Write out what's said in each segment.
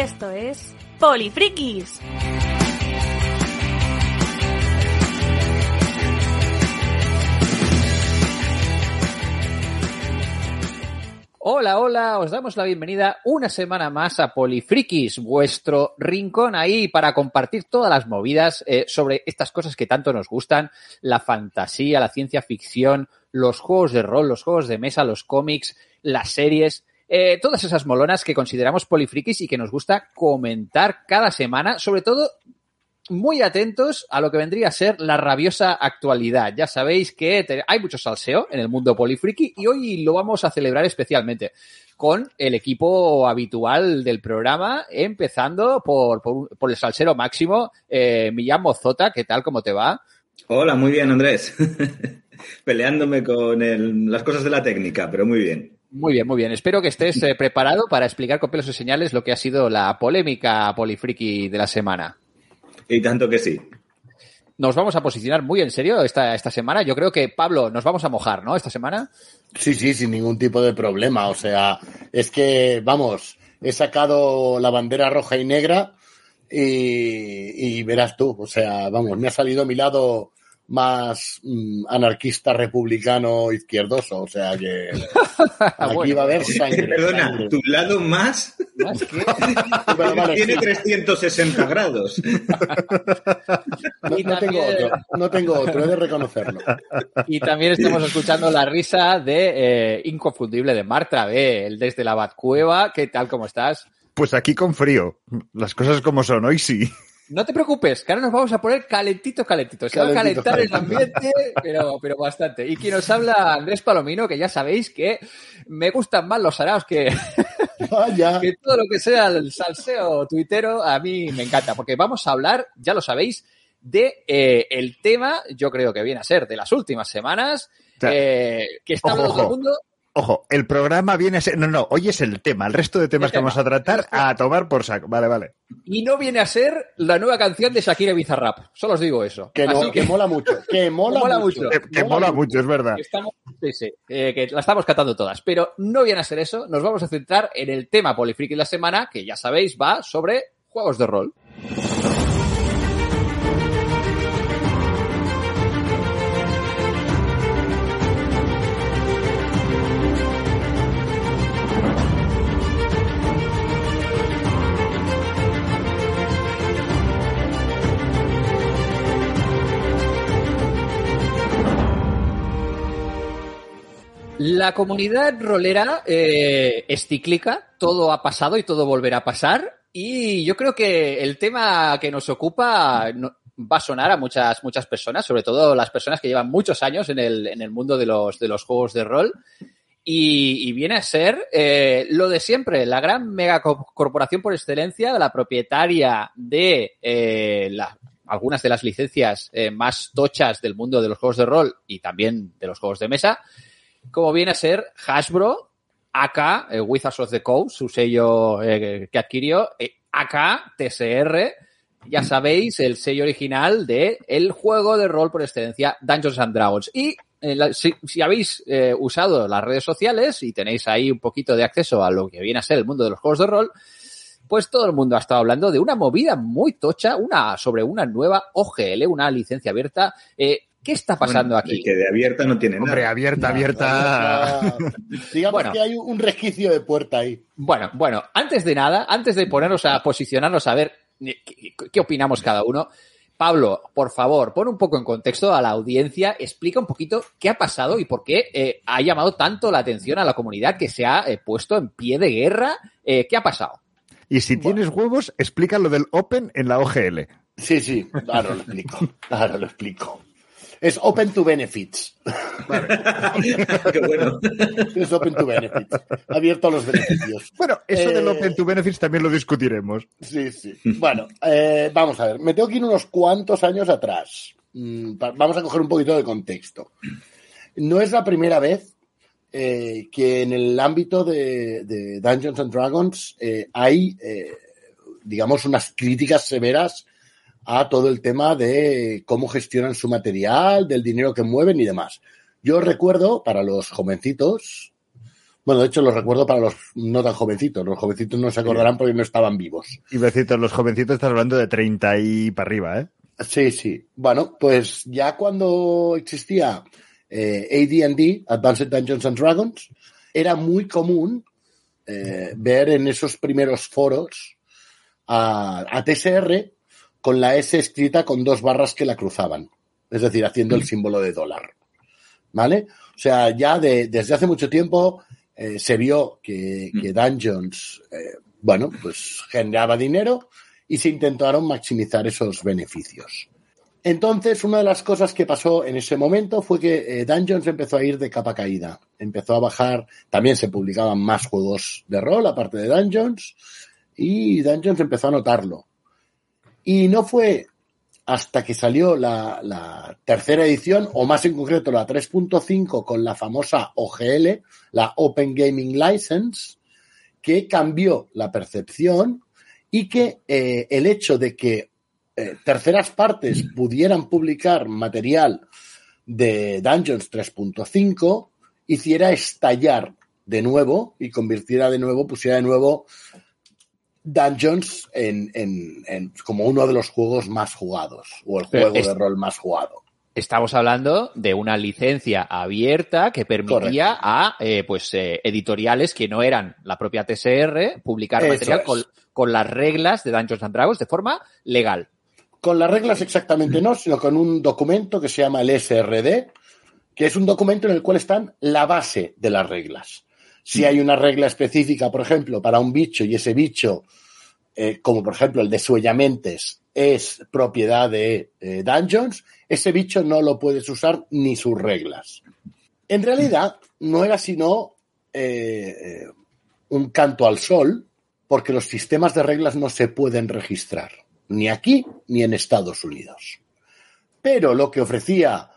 Esto es Polifrikis. Hola, hola, os damos la bienvenida una semana más a Polifrikis, vuestro rincón ahí para compartir todas las movidas eh, sobre estas cosas que tanto nos gustan, la fantasía, la ciencia ficción, los juegos de rol, los juegos de mesa, los cómics, las series, eh, todas esas molonas que consideramos polifrikis y que nos gusta comentar cada semana, sobre todo muy atentos a lo que vendría a ser la rabiosa actualidad. Ya sabéis que hay mucho salseo en el mundo polifriki y hoy lo vamos a celebrar especialmente con el equipo habitual del programa, empezando por, por, el salsero máximo, eh, Millán Mozota, ¿qué tal? ¿Cómo te va? Hola, muy bien, Andrés. Peleándome con las cosas de la técnica, pero muy bien. Muy bien, muy bien. Espero que estés eh, preparado para explicar con pelos y señales lo que ha sido la polémica polifriki de la semana. Y tanto que sí. Nos vamos a posicionar muy en serio esta, esta semana. Yo creo que, Pablo, nos vamos a mojar, ¿no? Esta semana. Sí, sí, sin ningún tipo de problema. O sea, es que, vamos, he sacado la bandera roja y negra y, y verás tú. O sea, vamos, me ha salido mi lado más mm, anarquista, republicano, izquierdoso. O sea que aquí Bueno. va a haber sangre. Perdona, sangre. tu lado más Más que- Pero vale, tiene sí. 360 grados. No, tengo otro, no tengo otro, he de reconocerlo. Y también estamos escuchando la risa de eh, inconfundible de Marta B, el desde la Batcueva. ¿Qué tal? ¿Cómo estás? Pues aquí con frío. Las cosas como son, hoy sí. No te preocupes, que ahora nos vamos a poner calentito, calentito. Se va a Calentito, calentar el ambiente, pero, pero bastante. Y quien nos habla, Andrés Palomino, que ya sabéis que me gustan más los araos que, Vaya. que todo lo que sea el salseo tuitero, a mí me encanta, porque vamos a hablar, ya lo sabéis, de eh, el tema, yo creo que viene a ser de las últimas semanas, eh, que está ojo, hablando todo el mundo. Ojo, el programa viene a ser. No, no, hoy es el tema. El resto de temas El que tema. vamos a tratar a tomar por saco. Vale, vale. Y no viene a ser la nueva canción de Shakira Bizarrap. Solo os digo eso. Que, no, Así que mola mucho. Que mola, mola mucho. mucho. Que, que mola mucho, es verdad. estamos, sí, sí, eh, que la estamos catando todas. Pero no viene a ser eso. Nos vamos a centrar en el tema Polifriki de la semana, que ya sabéis va sobre juegos de rol. La comunidad rolera eh, es cíclica, todo ha pasado y todo volverá a pasar. Y yo creo que el tema que nos ocupa va a sonar a muchas, muchas personas, sobre todo las personas que llevan muchos años en el, en el mundo de los, de los juegos de rol. Y, y viene a ser eh, lo de siempre, la gran megacorporación por excelencia, la propietaria de eh, la- algunas de las licencias eh, más tochas del mundo de los juegos de rol y también de los juegos de mesa, como viene a ser Hasbro, AK, eh, Wizards of the Coast, su sello eh, que adquirió, eh, AK, TSR, ya sabéis, el sello original de el juego de rol por excelencia Dungeons and Dragons. Y eh, si, habéis usado las redes sociales y tenéis ahí un poquito de acceso a lo que viene a ser el mundo de los juegos de rol, pues todo el mundo ha estado hablando de una movida muy tocha, una sobre una nueva OGL, una licencia abierta. ¿Qué está pasando Bueno, aquí? Que de abierta no tiene Hombre, nada. abierta, abierta. Digamos Bueno. que hay un resquicio de puerta ahí. Bueno, bueno, antes de nada, antes de ponernos a posicionarnos a ver qué, qué opinamos cada uno, Pablo, por favor, pon un poco en contexto a la audiencia, explica un poquito qué ha pasado y por qué eh, ha llamado tanto la atención a la comunidad que se ha eh, puesto en pie de guerra. Eh, ¿Qué ha pasado? Y si tienes huevos, explica lo del Open en la OGL. Sí, sí, claro, lo explico. Claro, lo explico. Es Open to Benefits. Qué bueno. Es Open to Benefits. Abierto a los beneficios. Bueno, eso Eh, del Open to Benefits también lo discutiremos. Sí, sí. Bueno, eh, vamos a ver. Me tengo que ir unos cuantos años atrás. Mm, Vamos a coger un poquito de contexto. No es la primera vez eh, que en el ámbito de, de Dungeons and Dragons eh, hay, eh, digamos, unas críticas severas a todo el tema de cómo gestionan su material, del dinero que mueven y demás. Yo recuerdo para los jovencitos, bueno, de hecho los recuerdo para los no tan jovencitos, los jovencitos no se acordarán porque no estaban vivos. Y besitos, los jovencitos estás hablando de 30 y para arriba, ¿eh? Sí, sí. Bueno, pues ya cuando existía eh, AD&D, Advanced Dungeons and Dragons, era muy común eh, ver en esos primeros foros a, a TSR con la S escrita con dos barras que la cruzaban, es decir, haciendo el símbolo de dólar. ¿Vale? O sea, ya de- desde hace mucho tiempo eh, se vio que, que Dungeons, eh, bueno, pues generaba dinero y se intentaron maximizar esos beneficios. Entonces, una de las cosas que pasó en ese momento fue que eh, Dungeons empezó a ir de capa caída. Empezó a bajar, también se publicaban más juegos de rol aparte de Dungeons y Dungeons empezó a notarlo. Y no fue hasta que salió la, tercera edición, o más en concreto la 3.5 con la famosa OGL, la Open Gaming License, que cambió la percepción y que eh, el hecho de que eh, terceras partes pudieran publicar material de Dungeons 3.5 hiciera estallar de nuevo y convirtiera de nuevo, pusiera de nuevo Dungeons en, en- en- como uno de los juegos más jugados o el juego es- de rol más jugado. Estamos hablando de una licencia abierta que permitía a eh, pues eh, editoriales que no eran la propia TSR publicar Eso material con, con las reglas de Dungeons and Dragons de forma legal. Con las reglas exactamente no, sino con un documento que se llama el SRD, que es un documento en el cual están la base de las reglas. Si hay una regla específica, por ejemplo, para un bicho y ese bicho, eh, como por ejemplo el de Suellamentes, es propiedad de eh, Dungeons, ese bicho no lo puedes usar ni sus reglas. En realidad, no era sino eh, un canto al sol, porque los sistemas de reglas no se pueden registrar, ni aquí ni en Estados Unidos. Pero lo que ofrecía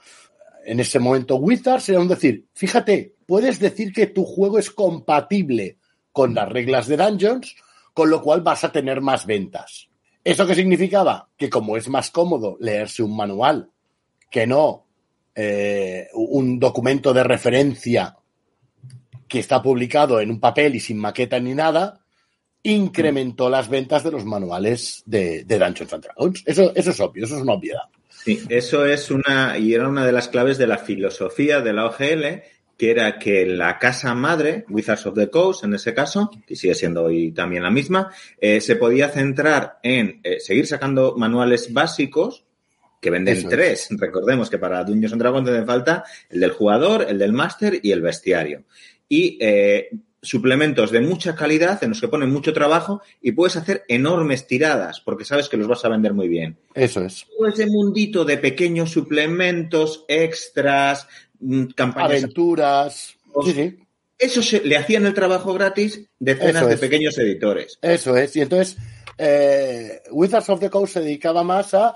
en ese momento Wizards era un decir, fíjate, puedes decir que tu juego es compatible con las reglas de Dungeons, con lo cual vas a tener más ventas. ¿Eso qué significaba? Que como es más cómodo leerse un manual que no eh, un documento de referencia que está publicado en un papel y sin maqueta ni nada, incrementó las ventas de los manuales de, Dungeons and Dragons. Eso, eso es obvio, eso es una obviedad. Sí, eso es una, y era una de las claves de la filosofía de la OGL, que era que la casa madre, Wizards of the Coast, en ese caso, que sigue siendo hoy también la misma, eh, se podía centrar en eh, seguir sacando manuales básicos, que venden Eso es. tres. Recordemos que para Dungeons and Dragons hace falta el del jugador, el del máster y el bestiario. Y eh, suplementos de mucha calidad en los que ponen mucho trabajo y puedes hacer enormes tiradas porque sabes que los vas a vender muy bien Eso es. todo ese mundito de pequeños suplementos, extras, campañas. Aventuras. Sí, sí. Eso se- le hacían el trabajo gratis decenas de pequeños editores. Eso es. Y entonces, eh, Wizards of the Coast se dedicaba más a,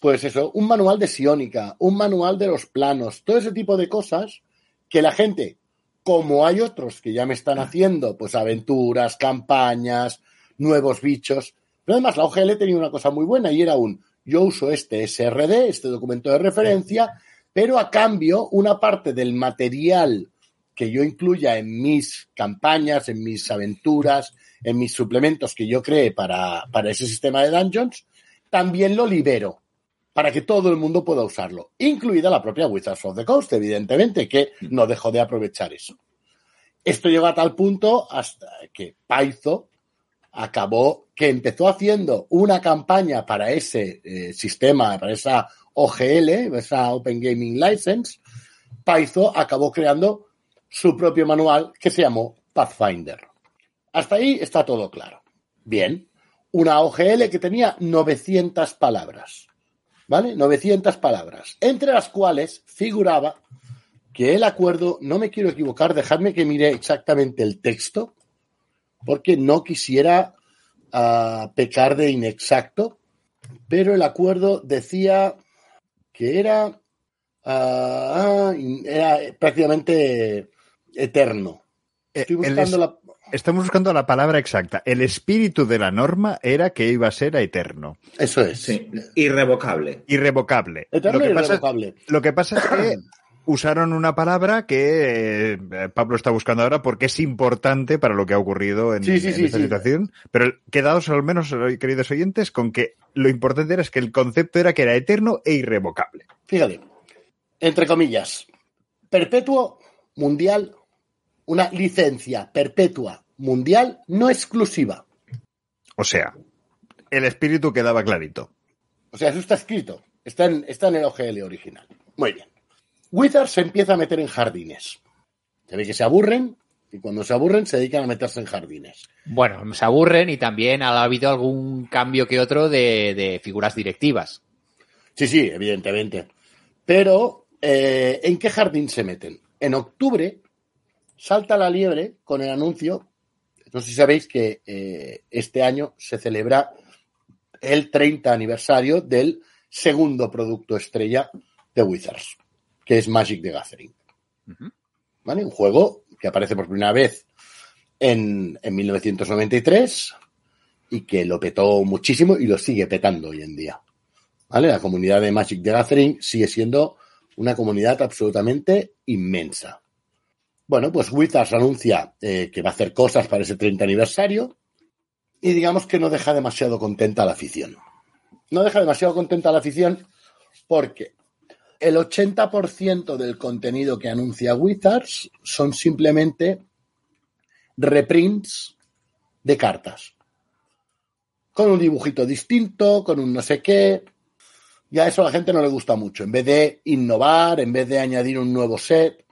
pues eso, un manual de Sionica, un manual de los planos, todo ese tipo de cosas que la gente, como hay otros que ya me están haciendo, pues aventuras, campañas, nuevos bichos. Pero además la OGL tenía una cosa muy buena y era un, yo uso este SRD, este documento de referencia, pero a cambio una parte del material que yo incluya en mis campañas, en mis aventuras, en mis suplementos que yo cree para, para ese sistema de dungeons, también lo libero para que todo el mundo pueda usarlo, incluida la propia Wizards of the Coast, evidentemente, que no dejó de aprovechar eso. Esto llegó a tal punto hasta que Paizo acabó, que empezó haciendo una campaña para ese eh, sistema, para esa OGL, esa Open Gaming License, Paizo acabó creando su propio manual que se llamó Pathfinder. Hasta ahí está todo claro. Bien, una OGL que tenía 900 palabras. ¿vale? 900 palabras, entre las cuales figuraba que el acuerdo, no me quiero equivocar, dejadme que mire exactamente el texto, porque no quisiera ah, pecar de inexacto, pero el acuerdo decía que era, ah, ah, era prácticamente eterno. Estoy Eh, el buscando es- la... Estamos buscando la palabra exacta. El espíritu de la norma era que iba a ser eterno, Eso es. Sí, irrevocable. irrevocable. Eterno lo, y que pasa, irrevocable. lo que pasa es que usaron una palabra que eh, Pablo está buscando ahora porque es importante para lo que ha ocurrido en, Sí, sí, en sí, esta situación. Pero quedaos al menos, eh, queridos oyentes, con que lo importante era es que el concepto era que era eterno e irrevocable. Fíjate, entre comillas, perpetuo mundial, una licencia perpetua mundial no exclusiva. O sea, el espíritu quedaba clarito. O sea, eso está escrito, está en, está en el OGL original. Muy bien. Wizard se empieza a meter en jardines. Se ve que se aburren y cuando se aburren se dedican a meterse en jardines. Bueno, se aburren y también ha habido algún cambio que otro de, de figuras directivas. Sí, sí, evidentemente. Pero, eh, ¿en qué jardín se meten? En octubre salta la liebre con el anuncio. No sé si sabéis que eh, este año se celebra el 30 aniversario del segundo producto estrella de Wizards, que es Magic the Gathering. ¿Vale? Un juego que aparece por primera vez en, en 1993 y que lo petó muchísimo y lo sigue petando hoy en día. ¿Vale? La comunidad de Magic the Gathering sigue siendo una comunidad absolutamente inmensa. Bueno, pues Wizards anuncia eh, que va a hacer cosas para ese 30 aniversario y digamos que no deja demasiado contenta a la afición. No deja demasiado contenta a la afición porque el 80% del contenido que anuncia Wizards son simplemente reprints de cartas. Con un dibujito distinto, con un no sé qué. Ya eso a la gente no le gusta mucho. En vez de innovar, en vez de añadir un nuevo set.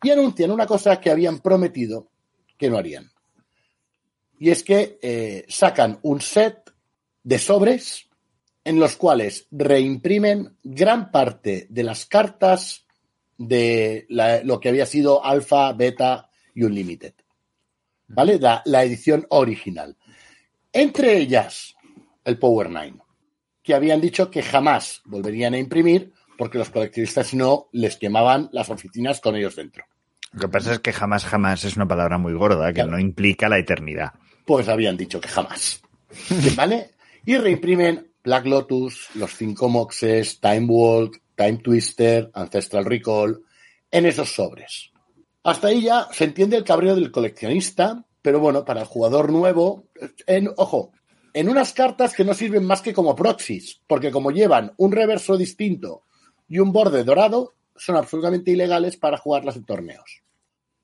Y anuncian una cosa que habían prometido que no harían. Y es que eh, sacan un set de sobres en los cuales reimprimen gran parte de las cartas de la- lo que había sido Alpha, Beta y Unlimited. ¿Vale? La, la edición original. Entre ellas, el Power 9, que habían dicho que jamás volverían a imprimir porque los coleccionistas no les quemaban las oficinas con ellos dentro. Lo que pasa es que jamás, jamás es una palabra muy gorda, que Claro. no implica la eternidad. Pues habían dicho que jamás. ¿Vale? Y reimprimen Black Lotus, los cinco Moxes, Time Walk, Time Twister, Ancestral Recall, en esos sobres. Hasta ahí ya se entiende el cabreo del coleccionista, pero bueno, para el jugador nuevo, en, ojo, en unas cartas que no sirven más que como proxies, porque como llevan un reverso distinto y un borde dorado, son absolutamente ilegales para jugarlas en torneos.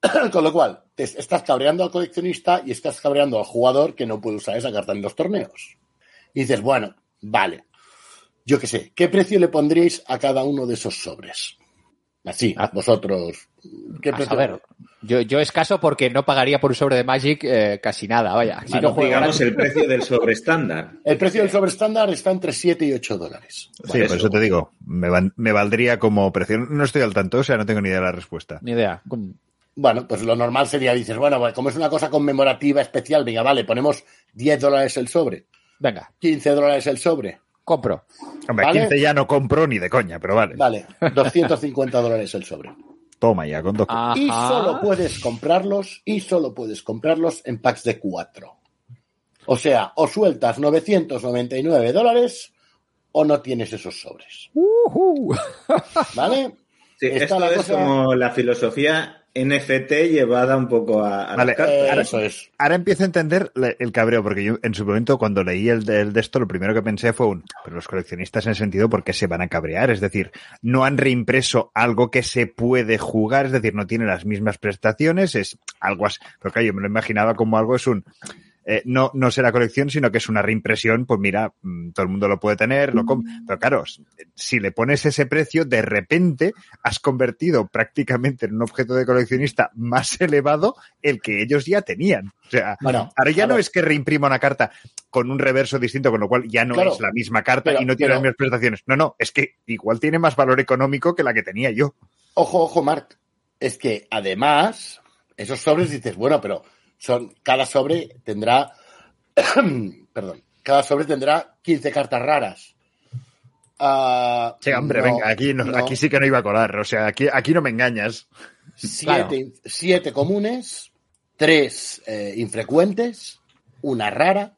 Con lo cual, te estás cabreando al coleccionista y estás cabreando al jugador que no puede usar esa carta en los torneos. Y dices, bueno, vale. Yo qué sé, ¿qué precio le pondríais a cada uno de esos sobres? Así, Ah. vosotros. ¿Qué A precio? saber, yo, yo escaso porque no pagaría por un sobre de Magic eh, casi nada, vaya. Si Bueno, no juego Digamos gratis- el precio del sobre estándar. El precio del sobre estándar está entre 7 y 8 dólares. Sí, por eso te digo, me, van- me valdría como precio. No estoy al tanto, o sea, no tengo ni idea de la respuesta. Ni idea. Bueno, pues lo normal sería, dices, bueno, pues como es una cosa conmemorativa especial, venga, vale, ponemos 10 dólares el sobre, Venga, 15 dólares el sobre, compro. Hombre, Vale. 15 ya no compro ni de coña, pero vale. vale, 250 dólares el sobre. Toma ya, con dos. Ajá. Y solo puedes comprarlos, y solo puedes comprarlos en packs de 4. O sea, o sueltas 999 dólares o no tienes esos sobres. Ujú. ¿Vale? Sí, Está esto la es cosa- como la filosofía NFT llevada un poco a, a Vale, las cartas. Eh, ahora- eso es. Ahora empiezo a entender el cabreo, porque yo en su momento cuando leí el de, el de esto, lo primero que pensé fue un, pero los coleccionistas en el sentido porque se van a cabrear, es decir, no han reimpreso algo que se puede jugar, es decir, no tiene las mismas prestaciones, es algo así, pero claro, yo me lo imaginaba como algo, es un, eh, no, no será colección, sino que es una reimpresión, pues mira, mm, todo el mundo lo puede tener, lo com- pero claro, si le pones ese precio, de repente has convertido prácticamente en un objeto de coleccionista más elevado el que ellos ya tenían. O sea, Bueno, ahora ya no es que reimprima una carta con un reverso distinto, con lo cual ya no Claro. es la misma carta Pero- y no tiene pero- las mismas prestaciones. No, no, es que igual tiene más valor económico que la que tenía yo. Ojo, ojo, Marc. Es que además, esos sobres dices, bueno, pero son, cada sobre tendrá, perdón, cada sobre tendrá 15 cartas raras. Ah, Sí, hombre, no, venga, aquí, no- no. aquí sí que no iba a colar. O sea, aquí, aquí no me engañas. Siete, siete comunes, tres eh, infrecuentes, una rara,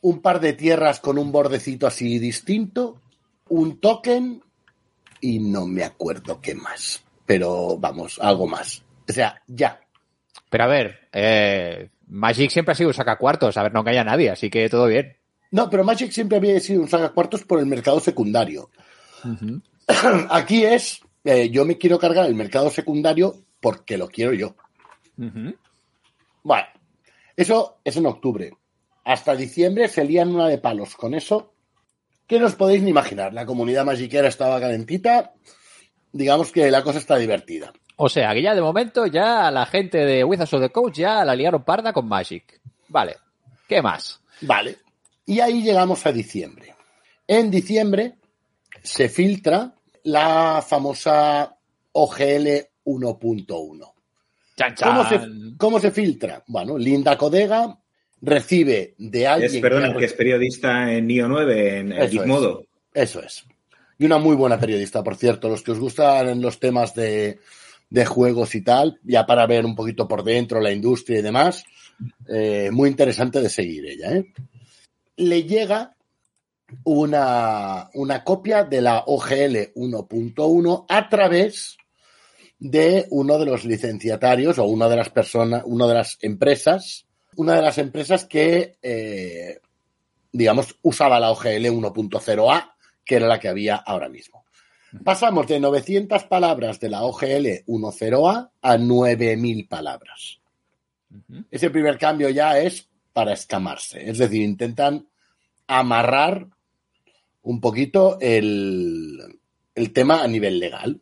un par de tierras con un bordecito así distinto, un token y no me acuerdo qué más. Pero vamos, algo más. O sea, ya. Pero a ver, eh, Magic siempre ha sido un sacacuartos, a ver, no engaña a nadie, así que todo bien. No, pero Magic siempre había sido un sacacuartos por el mercado secundario. Aquí es, eh, yo me quiero cargar el mercado secundario porque lo quiero yo. Ujú. Bueno, eso es en octubre. Hasta diciembre se lían una de palos con eso. Que no os podéis ni imaginar. La comunidad magiquera estaba calentita. Digamos que la cosa está divertida. O sea, que ya de momento ya la gente de Wizards of the Coast ya la liaron parda con Magic. Vale. ¿Qué más? Vale. Y ahí llegamos a diciembre. En diciembre se filtra la famosa OGL 1.1. Chan, ¿Cómo se. ¿Cómo se filtra? Bueno, Linda Codega recibe de alguien. Es, perdona, que- que es periodista en Nio 9, en, Eso es. Gizmodo. Eso es. Y una muy buena periodista, por cierto. Los que os gustan los temas de, de juegos y tal, ya para ver un poquito por dentro la industria y demás, eh, muy interesante de seguir ella. ¿eh? Le llega una, una copia de la OGL 1.1 a través de uno de los licenciatarios o una de las personas, una de las empresas, una de las empresas que, eh, digamos, usaba la OGL 1.0A, que era la que había ahora mismo. Pasamos de 900 palabras de la OGL 1.0A a 9000 palabras. Ese primer cambio ya es para escamarse, es decir, intentan amarrar un poquito el, el tema a nivel legal.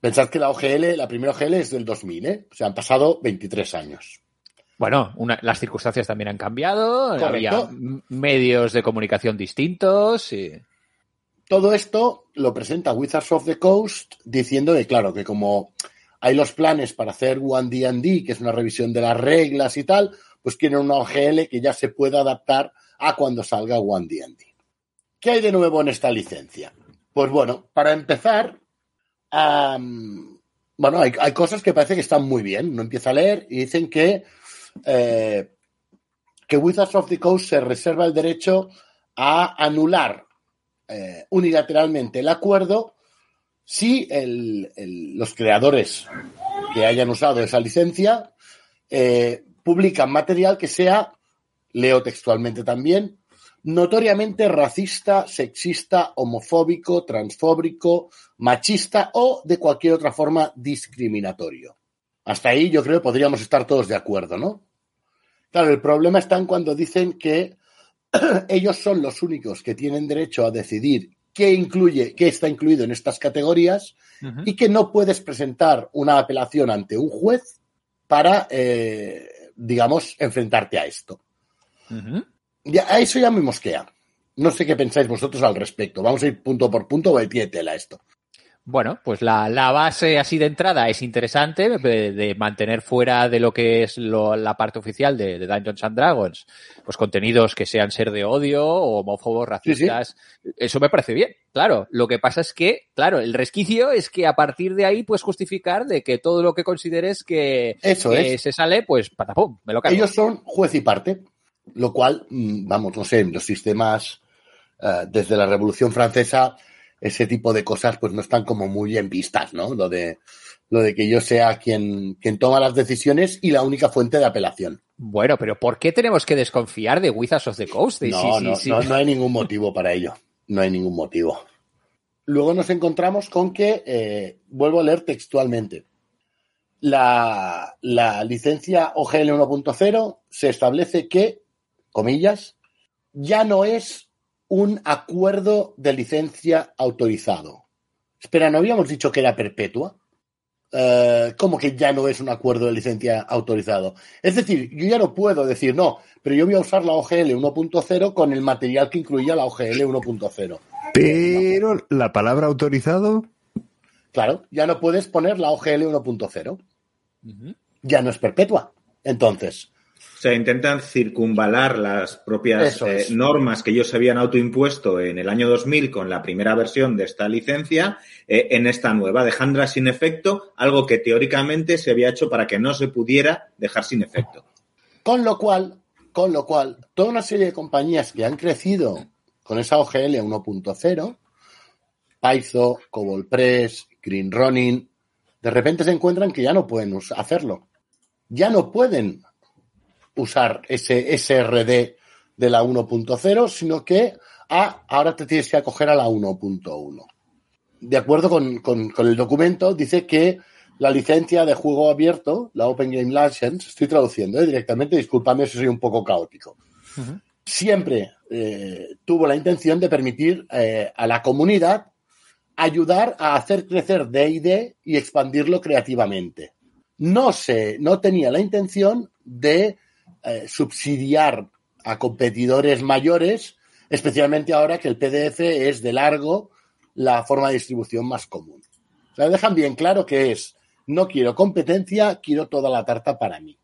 Pensad que la OGL, la primera OGL es del 2000, ¿eh? O sea, han pasado 23 años. Bueno, una- las circunstancias también han cambiado, Correcto. había medios de comunicación distintos y... Todo esto lo presenta Wizards of the Coast diciendo que, claro, que como hay los planes para hacer One D&D, que es una revisión de las reglas y tal, pues quieren una OGL que ya se pueda adaptar a cuando salga One D&D. ¿Qué hay de nuevo en esta licencia? Pues bueno, para empezar, bueno, hay, cosas que parece que están muy bien. Uno empieza a leer y dicen que, eh, que Wizards of the Coast se reserva el derecho a anular eh, unilateralmente el acuerdo si los creadores que hayan usado esa licencia eh, publican material que sea, leo textualmente también, notoriamente racista, sexista, homofóbico, transfóbico, machista o de cualquier otra forma discriminatorio. Hasta ahí yo creo que podríamos estar todos de acuerdo, ¿no? Claro, el problema está en cuando dicen que ellos son los únicos que tienen derecho a decidir qué incluye, qué está incluido en estas categorías y que no puedes presentar una apelación ante un juez para, eh, digamos, enfrentarte a esto. Ya, a eso ya me mosquea. No sé qué pensáis vosotros al respecto. Vamos a ir punto por punto, o tela esto. Bueno, pues la, la base así de entrada es interesante, de, de mantener fuera de lo que es lo- la parte oficial de, de Dungeons and Dragons, pues contenidos que sean ser de odio, o homófobos, Sí, sí. racistas. Eso me parece bien, claro. Lo que pasa es que, claro, el resquicio es que a partir de ahí puedes justificar de que todo lo que consideres que, Eso que es. se sale, pues patapum, me lo cargo. Ellos son juez y parte, lo cual, mm, vamos, no sé, en los sistemas eh, desde la Revolución Francesa, ese tipo de cosas pues no están como muy bien vistas, ¿no? Lo de, lo de que yo sea quien, quien toma las decisiones y la única fuente de apelación. Bueno, pero ¿por qué tenemos que desconfiar de Wizards of the Coast? No, Sí, sí, no, sí. no, no hay ningún motivo para ello. No hay ningún motivo. Luego nos encontramos con que, eh, vuelvo a leer textualmente, la, la licencia OGL 1.0 se establece que, comillas, ya no es un acuerdo de licencia autorizado. Espera, ¿no habíamos dicho que era perpetua? Eh, ¿Cómo que ya no es un acuerdo de licencia autorizado? Es decir, yo ya no puedo decir, no, pero yo voy a usar la OGL 1.0 con el material que incluía la OGL 1.0. Pero la palabra autorizado. Claro, ya no puedes poner la OGL 1.0. Ya no es perpetua. Entonces, sea, intentan circunvalar las propias eh, normas que ellos habían autoimpuesto en el año 2000 con la primera versión de esta licencia eh, en esta nueva, dejándola sin efecto, algo que teóricamente se había hecho para que no se pudiera dejar sin efecto. Con lo cual, con lo cual, toda una serie de compañías que han crecido con esa OGL 1.0, Paizo, Cobolpress, Green Running, de repente se encuentran que ya no pueden hacerlo. Ya no pueden usar ese SRD de la 1.0, sino que ah, ahora te tienes que acoger a la 1.1. De acuerdo con, con- con el documento, dice que la licencia de juego abierto, la Open Game License, estoy traduciendo ¿eh? directamente, discúlpame si soy un poco caótico, siempre eh, tuvo la intención de permitir eh, a la comunidad ayudar a hacer crecer D&D y expandirlo creativamente. No se, no tenía la intención de eh, subsidiar a competidores mayores, especialmente ahora que el PDF es de largo la forma de distribución más común. O sea, dejan bien claro que es, no quiero competencia, quiero toda la tarta para mí.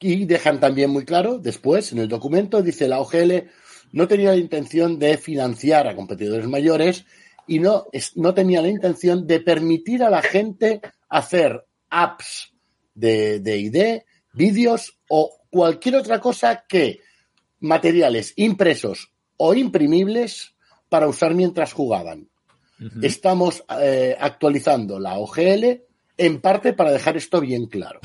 Y dejan también muy claro, después en el documento, dice la OGL, no tenía la intención de financiar a competidores mayores y no, no tenía la intención de permitir a la gente hacer apps de de ID, vídeos o cualquier otra cosa que materiales impresos o imprimibles para usar mientras jugaban. Estamos eh, actualizando la OGL en parte para dejar esto bien claro.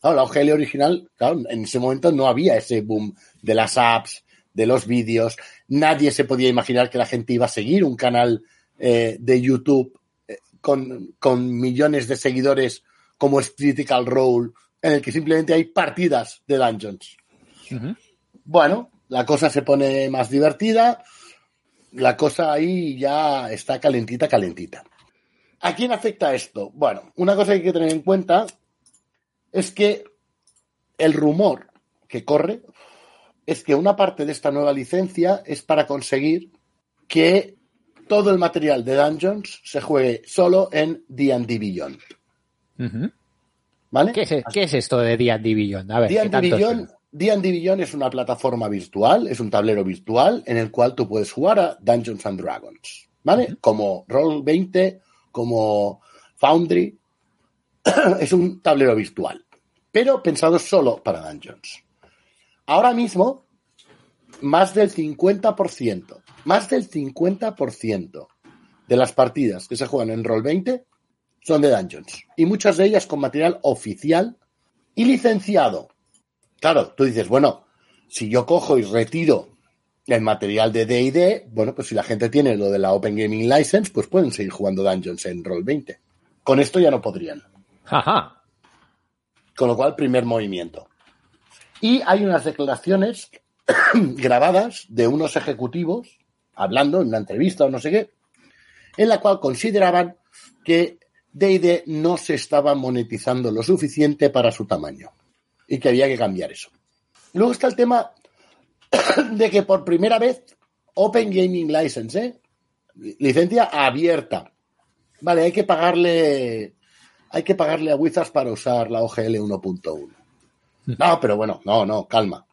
Claro, la OGL original, claro, en ese momento no había ese boom de las apps, de los vídeos. Nadie se podía imaginar que la gente iba a seguir un canal eh, de YouTube eh, con, con millones de seguidores como es Critical Role, en el que simplemente hay partidas de Dungeons. Bueno, la cosa se pone más divertida. La cosa ahí ya está calentita, calentita. ¿A quién afecta esto? Bueno, una cosa que hay que tener en cuenta es que el rumor que corre es que una parte de esta nueva licencia es para conseguir que todo el material de Dungeons se juegue solo en D&D Beyond. ¿Vale? ¿Qué, es, qué es esto de D&D Beyond? A ver, ¿qué D&D Beyond, Beyond es una plataforma virtual, es un tablero virtual en el cual tú puedes jugar a Dungeons and Dragons, ¿vale? Como Roll20, como Foundry, es un tablero virtual, pero pensado solo para Dungeons. Ahora mismo, más del 50%, más del 50% de las partidas que se juegan en Roll20 son de Dungeons, y muchas de ellas con material oficial y licenciado. Claro, tú dices, bueno, si yo cojo y retiro el material de D&D, bueno, pues si la gente tiene lo de la Open Gaming License, pues pueden seguir jugando Dungeons en Roll20. Con esto ya no podrían. Ajá. Con lo cual, primer movimiento. Y hay unas declaraciones grabadas de unos ejecutivos, hablando en una entrevista o no sé qué, en la cual consideraban que D&D no se estaba monetizando lo suficiente para su tamaño y que había que cambiar eso. Luego está el tema de que por primera vez Open Gaming License, ¿eh? licencia abierta. Vale, hay que pagarle hay que pagarle a Wizards para usar la OGL 1.1. No, pero bueno, no, no, calma.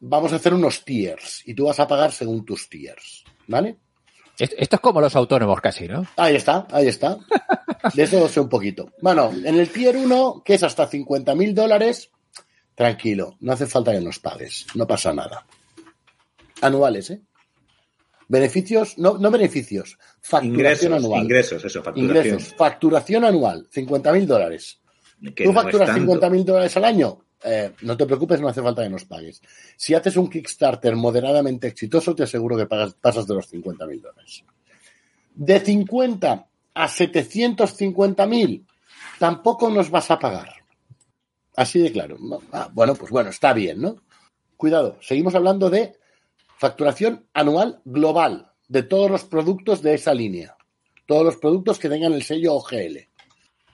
Vamos a hacer unos tiers y tú vas a pagar según tus tiers, ¿vale? Esto es como los autónomos casi, ¿no? Ahí está, ahí está. De eso sé un poquito. Bueno, en el tier 1, que es hasta 50 mil dólares, tranquilo, no hace falta que nos pagues, no pasa nada. Anuales, ¿eh? Beneficios, no, no beneficios, facturación Ingresos, anual. ingresos, eso, facturación. Ingresos, facturación anual, 50 mil dólares. Que ¿Tú no facturas tanto. 50 mil dólares al año? Eh, no te preocupes, no hace falta que nos pagues. Si haces un Kickstarter moderadamente exitoso, te aseguro que pagas- pasas de los 50 mil dólares. De 50 a 750 mil, tampoco nos vas a pagar. Así de claro. Ah, bueno, pues bueno, está bien, ¿no? Cuidado, seguimos hablando de facturación anual global de todos los productos de esa línea. Todos los productos que tengan el sello OGL.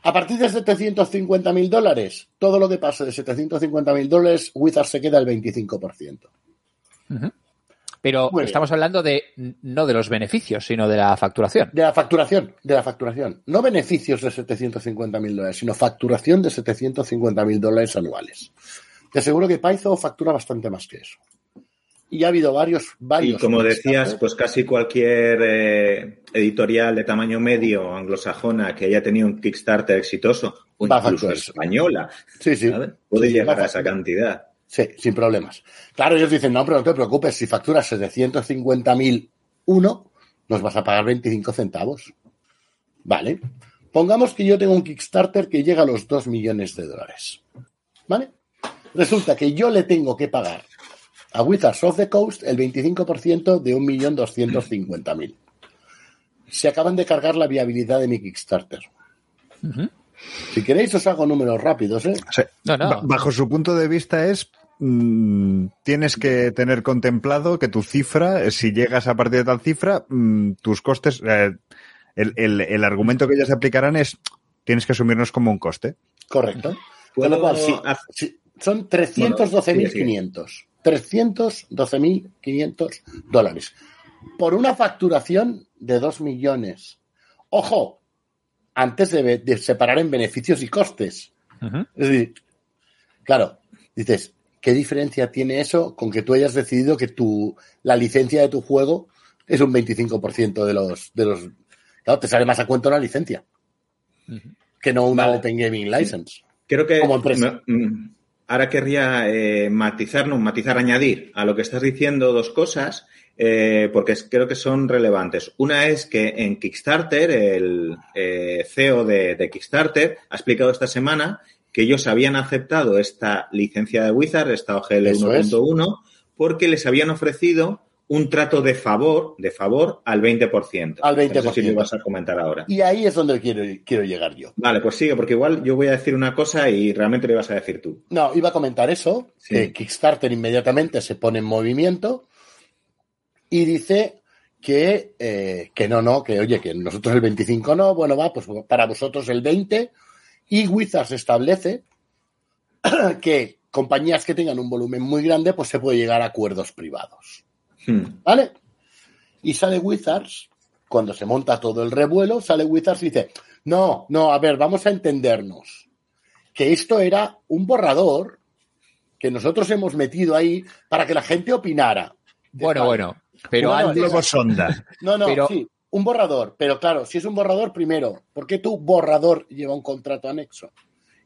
A partir de 750 mil dólares, todo lo que pase de 750 mil dólares, Wizard se queda el 25%. Pero Muy bien. estamos hablando de no de los beneficios, sino de la facturación. De la facturación, de la facturación. No beneficios de 750 mil dólares, sino facturación de 750 mil dólares anuales. Te aseguro que Python factura bastante más que eso. Y ha habido varios, Y varios. como decías, pues casi cualquier eh, editorial de tamaño medio anglosajona que haya tenido un Kickstarter exitoso, o incluso española, Sí, sí. ¿sabes? puede Sí, llegar a esa cantidad. Sí, sin problemas. Claro, ellos dicen, no, pero no te preocupes, si facturas 750.000 uno, nos vas a pagar 25 centavos. Vale. Pongamos que yo tengo un Kickstarter que llega a los 2 millones de dólares. ¿Vale? Resulta que yo le tengo que pagar a Wizards of the Coast el 25% de 1.250.000. Se acaban de cargar la viabilidad de mi Kickstarter. Si queréis os hago números rápidos, ¿eh? No, no. Bajo su punto de vista es mm, tienes que tener contemplado que tu cifra, eh, si llegas a partir de tal cifra, mm, tus costes, eh, el, el- el argumento que ellos aplicarán es tienes que asumirnos como un coste. Correcto. ¿Puedo Con lo cual, sí, son 312.500. 312.500 dólares. Por una facturación de 2 millones. Ojo, antes de, de separar en beneficios y costes. Es decir, claro, dices, ¿qué diferencia tiene eso con que tú hayas decidido que tu, la licencia de tu juego es un 25% de los, de los... Claro, te sale más a cuenta una licencia que no una Vale. Open Gaming License. Creo que Como empresa. me- mm, ahora querría eh, matizar, no, matizar, añadir a lo que estás diciendo dos cosas, eh, porque creo que son relevantes. Una es que en Kickstarter, el eh, CEO de, de Kickstarter ha explicado esta semana que ellos habían aceptado esta licencia de Wizard, esta OGL Eso es. 1.1, porque les habían ofrecido un trato de favor, de favor al 20%. Al No sé si 20%. lo vas a comentar ahora. Y ahí es donde quiero, quiero llegar yo. Vale, pues sigue, porque igual yo voy a decir una cosa y realmente le vas a decir tú. No, iba a comentar eso, Sí. que Kickstarter inmediatamente se pone en movimiento y dice que, eh, que no, no, que oye, que nosotros el 25 no, bueno, va, pues para vosotros el 20 y Wizards establece que compañías que tengan un volumen muy grande, pues se puede llegar a acuerdos privados. Hmm. ¿Vale? Y sale Wizards, cuando se monta todo el revuelo, sale Wizards y dice, no, no, a ver, vamos a entendernos. Que esto era un borrador que nosotros hemos metido ahí para que la gente opinara. Bueno, Vale. bueno. Pero Bueno, antes. No, no, Pero- sí, un borrador. Pero claro, si es un borrador, primero, ¿por qué tu borrador lleva un contrato anexo?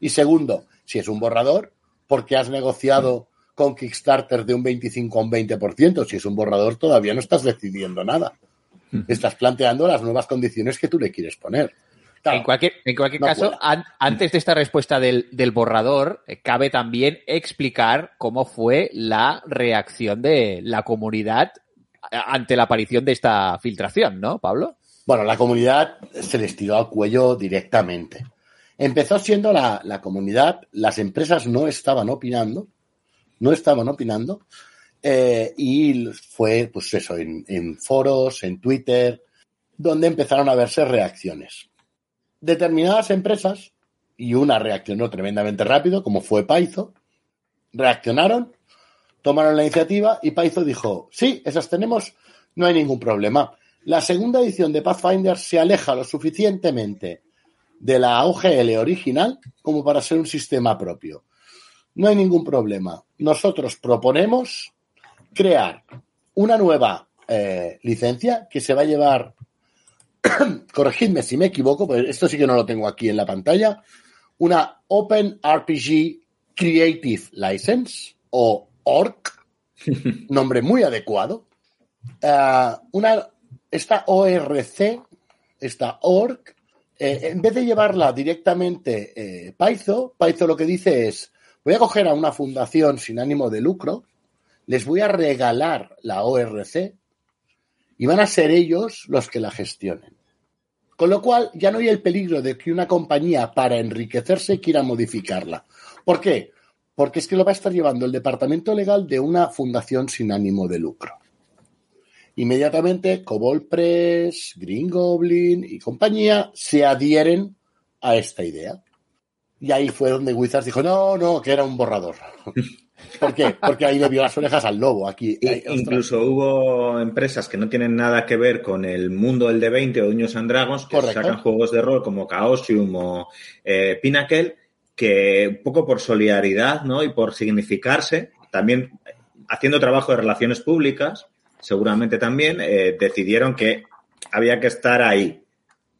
Y segundo, si es un borrador, ¿por qué has negociado con Kickstarter de un 25 a un 20%? Si es un borrador, todavía no estás decidiendo nada. Estás planteando las nuevas condiciones que tú le quieres poner. Claro, En cualquier, en cualquier No caso, an- antes de esta respuesta del, del borrador, eh, cabe también explicar cómo fue la reacción de la comunidad a- ante la aparición de esta filtración, ¿no, Pablo? Bueno, la comunidad se les tiró al cuello directamente. Empezó siendo la, la comunidad, las empresas no estaban opinando, no estaban opinando, eh, y fue, pues eso, en, foros, en Twitter, donde empezaron a verse reacciones. Determinadas empresas, y una reaccionó tremendamente rápido, como fue Paizo, reaccionaron, tomaron la iniciativa y Paizo dijo, sí, esas tenemos, no hay ningún problema. La segunda edición de Pathfinder se aleja lo suficientemente de la OGL original como para ser un sistema propio. No hay ningún problema. Nosotros proponemos crear una nueva eh, licencia que se va a llevar, corregidme si me equivoco, pero esto sí que no lo tengo aquí en la pantalla, una Open RPG Creative License o ORC, nombre muy adecuado. Ah, una, esta ORC, esta ORC, eh, en vez de llevarla directamente eh, Paizo, Paizo lo que dice es, voy a coger a una fundación sin ánimo de lucro, les voy a regalar la ORC y van a ser ellos los que la gestionen. Con lo cual, ya no hay el peligro de que una compañía, para enriquecerse, quiera modificarla. ¿Por qué? Porque es que lo va a estar llevando el departamento legal de una fundación sin ánimo de lucro. Inmediatamente, Cobol Press, Green Goblin y compañía se adhieren a esta idea. Y ahí fue donde Wizards dijo, no, no, que era un borrador. ¿Por qué? Porque ahí le vio las orejas al lobo. Aquí, ahí, ostras. incluso hubo empresas que no tienen nada que ver con el mundo del D20 o Dungeons and Dragons que Correcto. sacan juegos de rol como Chaosium o eh, Pinnacle que un poco por solidaridad ¿no? y por significarse, también haciendo trabajo de relaciones públicas, seguramente también, eh, decidieron que había que estar ahí.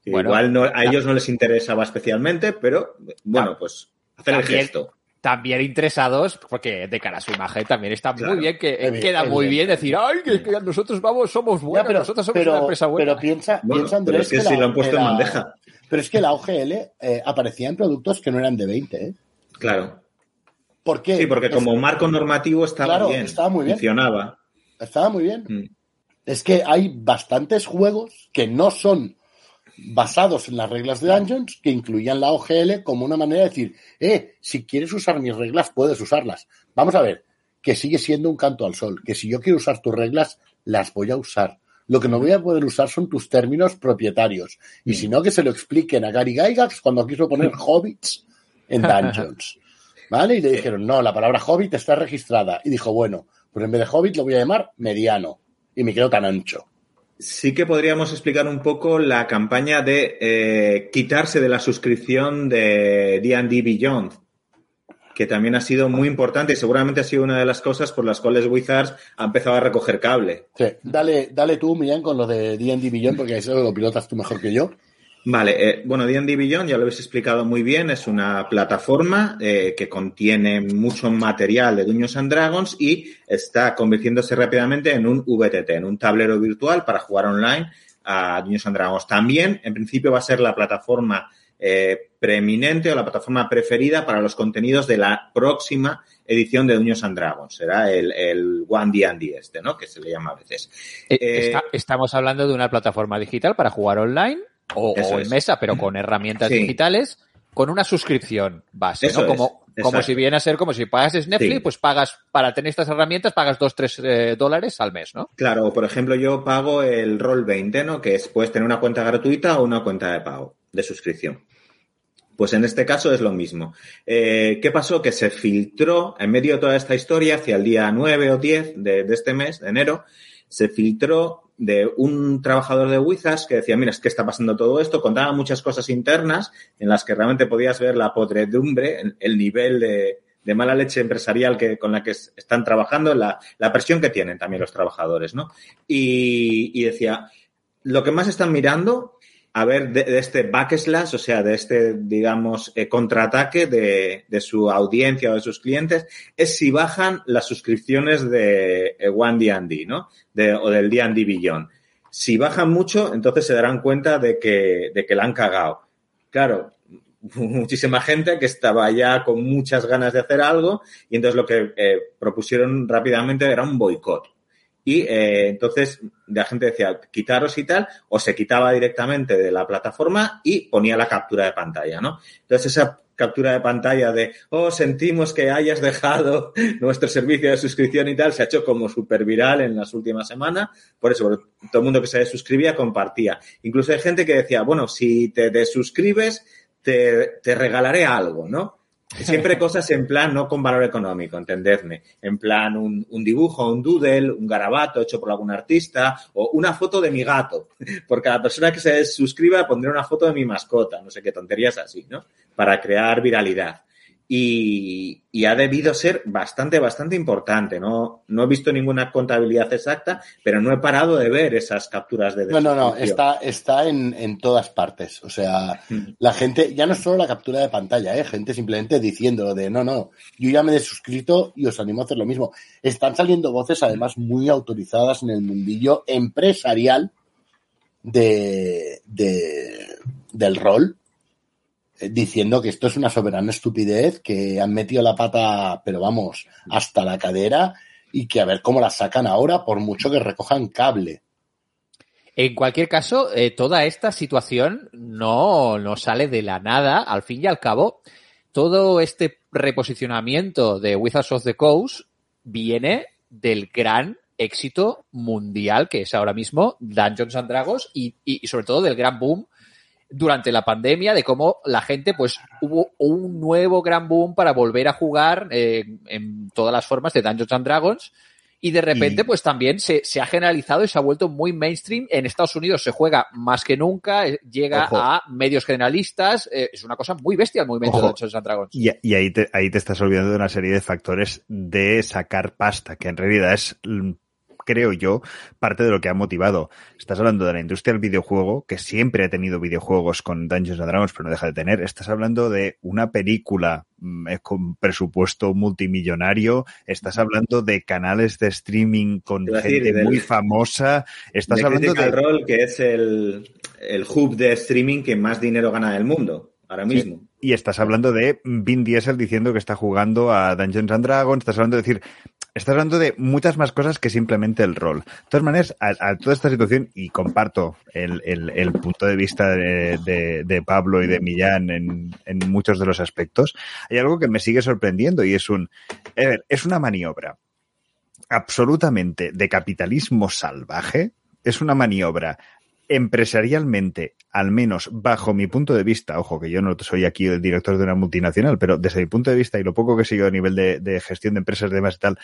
Bueno, Igual no, a ellos no les interesaba especialmente, pero bueno, pues hacer el También- gesto. También interesados, porque de cara a su imagen también está Claro. muy bien, que Evi- queda muy bien decir, ay, que, que nosotros vamos, somos Ya, buenos, pero, nosotros somos pero- una empresa buena. pero piensa, Bueno, piensa, pero Andrés, es que si la- lo han puesto en bandeja. Pero es que la OGL eh, aparecía en productos que no eran de 20, ¿eh? Claro. ¿Por qué? Sí, porque Es- como marco normativo estaba Claro, bien. estaba muy bien. Funcionaba. Estaba muy bien. Mm. Es que hay bastantes juegos que no son basados en las reglas de Dungeons que incluían la OGL como una manera de decir, eh, si quieres usar mis reglas, puedes usarlas. Vamos a ver, que sigue siendo un canto al sol, que si yo quiero usar tus reglas, las voy a usar. Lo que no voy a poder usar son tus términos propietarios. Y si no, que se lo expliquen a Gary Gygax cuando quiso poner hobbits en Dungeons. ¿Vale? Y le dijeron, no, la palabra hobbit está registrada. Y dijo, bueno, pues en vez de hobbit lo voy a llamar mediano. Y me quedo tan ancho. Sí que podríamos explicar un poco la campaña de eh, quitarse de la suscripción de D&D Beyond, que también ha sido muy importante y seguramente ha sido una de las cosas por las cuales Wizards ha empezado a recoger cable. Dale, dale tú, Millán, con lo de D&D Beyond, porque eso lo pilotas tú mejor que yo. Vale, eh, bueno, D&D Beyond ya lo habéis explicado muy bien, es una plataforma eh, que contiene mucho material de Dungeons and Dragons y está convirtiéndose rápidamente en un VTT, en un tablero virtual para jugar online a Dungeons and Dragons. También, en principio, va a ser la plataforma eh, preeminente o la plataforma preferida para los contenidos de la próxima edición de Dungeons and Dragons. Será el, el One D&D este, ¿no? Que se le llama a veces. Eh, eh, está- estamos hablando de una plataforma digital para jugar online o, en es. mesa, pero con herramientas Sí. digitales, con una suscripción base, Eso ¿no? es, Como, como si viene a ser como si pagas Netflix, Sí. pues pagas, para tener estas herramientas, pagas 2, 3 dólares al mes, ¿no? Claro, por ejemplo, yo pago el Roll 20, ¿no? Que es, puedes tener una cuenta gratuita o una cuenta de pago, de suscripción. Pues en este caso es lo mismo. Eh, ¿Qué pasó? Que se filtró en medio de toda esta historia, hacia el día 9 o 10 de, de este mes, de enero, se filtró de un trabajador de Wizards que decía, mira, es que está pasando todo esto, contaba muchas cosas internas en las que realmente podías ver la podredumbre, el, el nivel de, de mala leche empresarial que, con la que es- están trabajando, la, la presión que tienen también los trabajadores, ¿no? Y, y decía, lo que más están mirando, a ver, de, este backslash, o sea, de este, digamos, eh, contraataque de, de su audiencia o de sus clientes, es si bajan las suscripciones de eh, One D&D, ¿no? De, o del D&D Beyond. Si bajan mucho, entonces se darán cuenta de que, de que la han cagado. Claro, muchísima gente que estaba ya con muchas ganas de hacer algo y entonces lo que eh, propusieron rápidamente era un boicot. Y eh, entonces la gente decía, quitaros y tal, o se quitaba directamente de la plataforma y ponía la captura de pantalla, ¿no? Entonces esa captura de pantalla de, oh, sentimos que hayas dejado nuestro servicio de suscripción y tal, se ha hecho como súper viral en las últimas semanas. Por eso, todo el mundo que se suscribía compartía. Incluso hay gente que decía, bueno, si te desuscribes, te, te regalaré algo, ¿no? Siempre cosas en plan, no con valor económico, entendedme. En plan, un, dibujo, un doodle, un garabato hecho por algún artista o una foto de mi gato. Por cada persona que se suscriba pondré una foto de mi mascota, no sé qué tonterías así, ¿no? Para crear viralidad. Y, y ha debido ser bastante, bastante importante. No, no he visto ninguna contabilidad exacta, pero no he parado de ver esas capturas de No, no, no, está, está en, en todas partes. O sea, Mm. la gente, ya no es solo la captura de pantalla, ¿eh? gente simplemente diciendo de no, no, yo ya me he desuscrito y os animo a hacer lo mismo. Están saliendo voces además muy autorizadas en el mundillo empresarial de, de- del rol, diciendo que esto es una soberana estupidez, que han metido la pata, pero vamos, hasta la cadera y que a ver cómo la sacan ahora por mucho que recojan cable. En cualquier caso, eh, toda esta situación no, no sale de la nada. Al fin y al cabo, todo este reposicionamiento de Wizards of the Coast viene del gran éxito mundial que es ahora mismo Dungeons and Dragons y, y, y sobre todo del gran boom durante la pandemia de cómo la gente, pues hubo un nuevo gran boom para volver a jugar eh, en todas las formas de Dungeons and Dragons. Y de repente, Y- pues también se, se ha generalizado y se ha vuelto muy mainstream. En Estados Unidos se juega más que nunca, eh, llega Ojo. a medios generalistas. eh, es una cosa muy bestia el movimiento Ojo. de Dungeons and Dragons. Y, y ahí, te, ahí te estás olvidando de una serie de factores de sacar pasta, que en realidad es, mm, creo yo, parte de lo que ha motivado. Estás hablando de la industria del videojuego, que siempre ha tenido videojuegos con Dungeons and Dragons, pero no deja de tener. Estás hablando de una película mm, con presupuesto multimillonario, estás hablando de canales de streaming con decir, gente del- muy famosa, estás de hablando de... Role, que es el, el hub de streaming que más dinero gana del mundo ahora mismo. Y estás hablando de Vin Diesel diciendo que está jugando a Dungeons and Dragons, estás hablando de decir, estás hablando de muchas más cosas que simplemente el rol. De todas maneras, a, toda esta situación, y comparto el, el- punto de vista de, Pablo y de Millán en, muchos de los aspectos, hay algo que me sigue sorprendiendo y es un, es una maniobra absolutamente de capitalismo salvaje, es una maniobra empresarialmente, al menos bajo mi punto de vista, ojo que yo no soy aquí el director de una multinacional, pero desde mi punto de vista y lo poco que seguido a nivel de, gestión de empresas y demás y tal,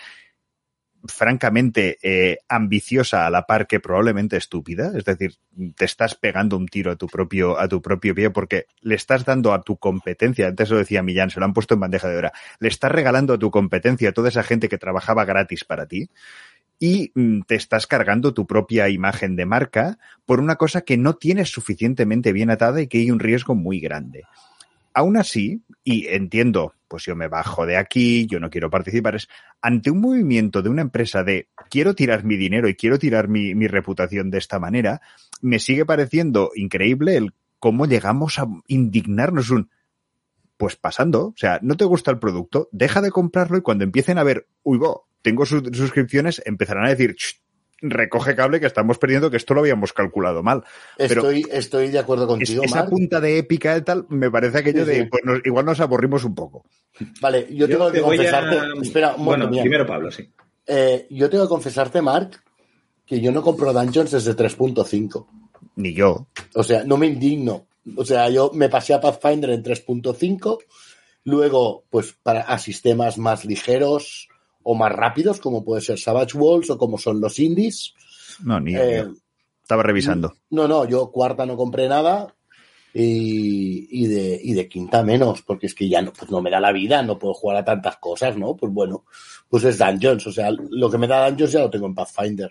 francamente eh, ambiciosa a la par que probablemente estúpida, es decir, te estás pegando un tiro a tu propio a tu propio pie porque le estás dando a tu competencia, antes lo decía Millán, se lo han puesto en bandeja de oro, le estás regalando a tu competencia a toda esa gente que trabajaba gratis para ti y mm, te estás cargando tu propia imagen de marca por una cosa que no tienes suficientemente bien atada y que hay un riesgo muy grande. Aún así, y entiendo, pues yo me bajo de aquí, yo no quiero participar, es ante un movimiento de una empresa de quiero tirar mi dinero y quiero tirar mi, reputación de esta manera, me sigue pareciendo increíble el cómo llegamos a indignarnos un pues pasando, o sea, no te gusta el producto, deja de comprarlo y cuando empiecen a ver, uy, bo, tengo sus suscripciones, empezarán a decir, "Ch, recoge cable que estamos perdiendo, que esto lo habíamos calculado mal. Pero- Estoy, estoy de acuerdo Es- contigo, esa Marc. punta de épica y tal, me parece aquello Sí, de, sí. pues nos- igual nos aburrimos un poco. Vale, yo tengo te que a- confesarte. Espera, un Bueno, momento, primero Pablo, sí. Eh, yo tengo que confesarte, Mark, que yo no compro Dungeons desde 3.5. Ni yo. O sea, no me indigno. O sea, yo me pasé a Pathfinder en 3.5, luego, pues, para a sistemas más ligeros o más rápidos, como puede ser Savage Walls o como son los indies. No, ni. Eh. Estaba revisando. No, no, yo cuarta no compré nada y, y de, y de quinta menos, porque es que ya no, pues no me da la vida, no puedo jugar a tantas cosas, ¿no? Pues bueno, pues es Dungeons, o sea, lo que me da Dungeons ya lo tengo en Pathfinder.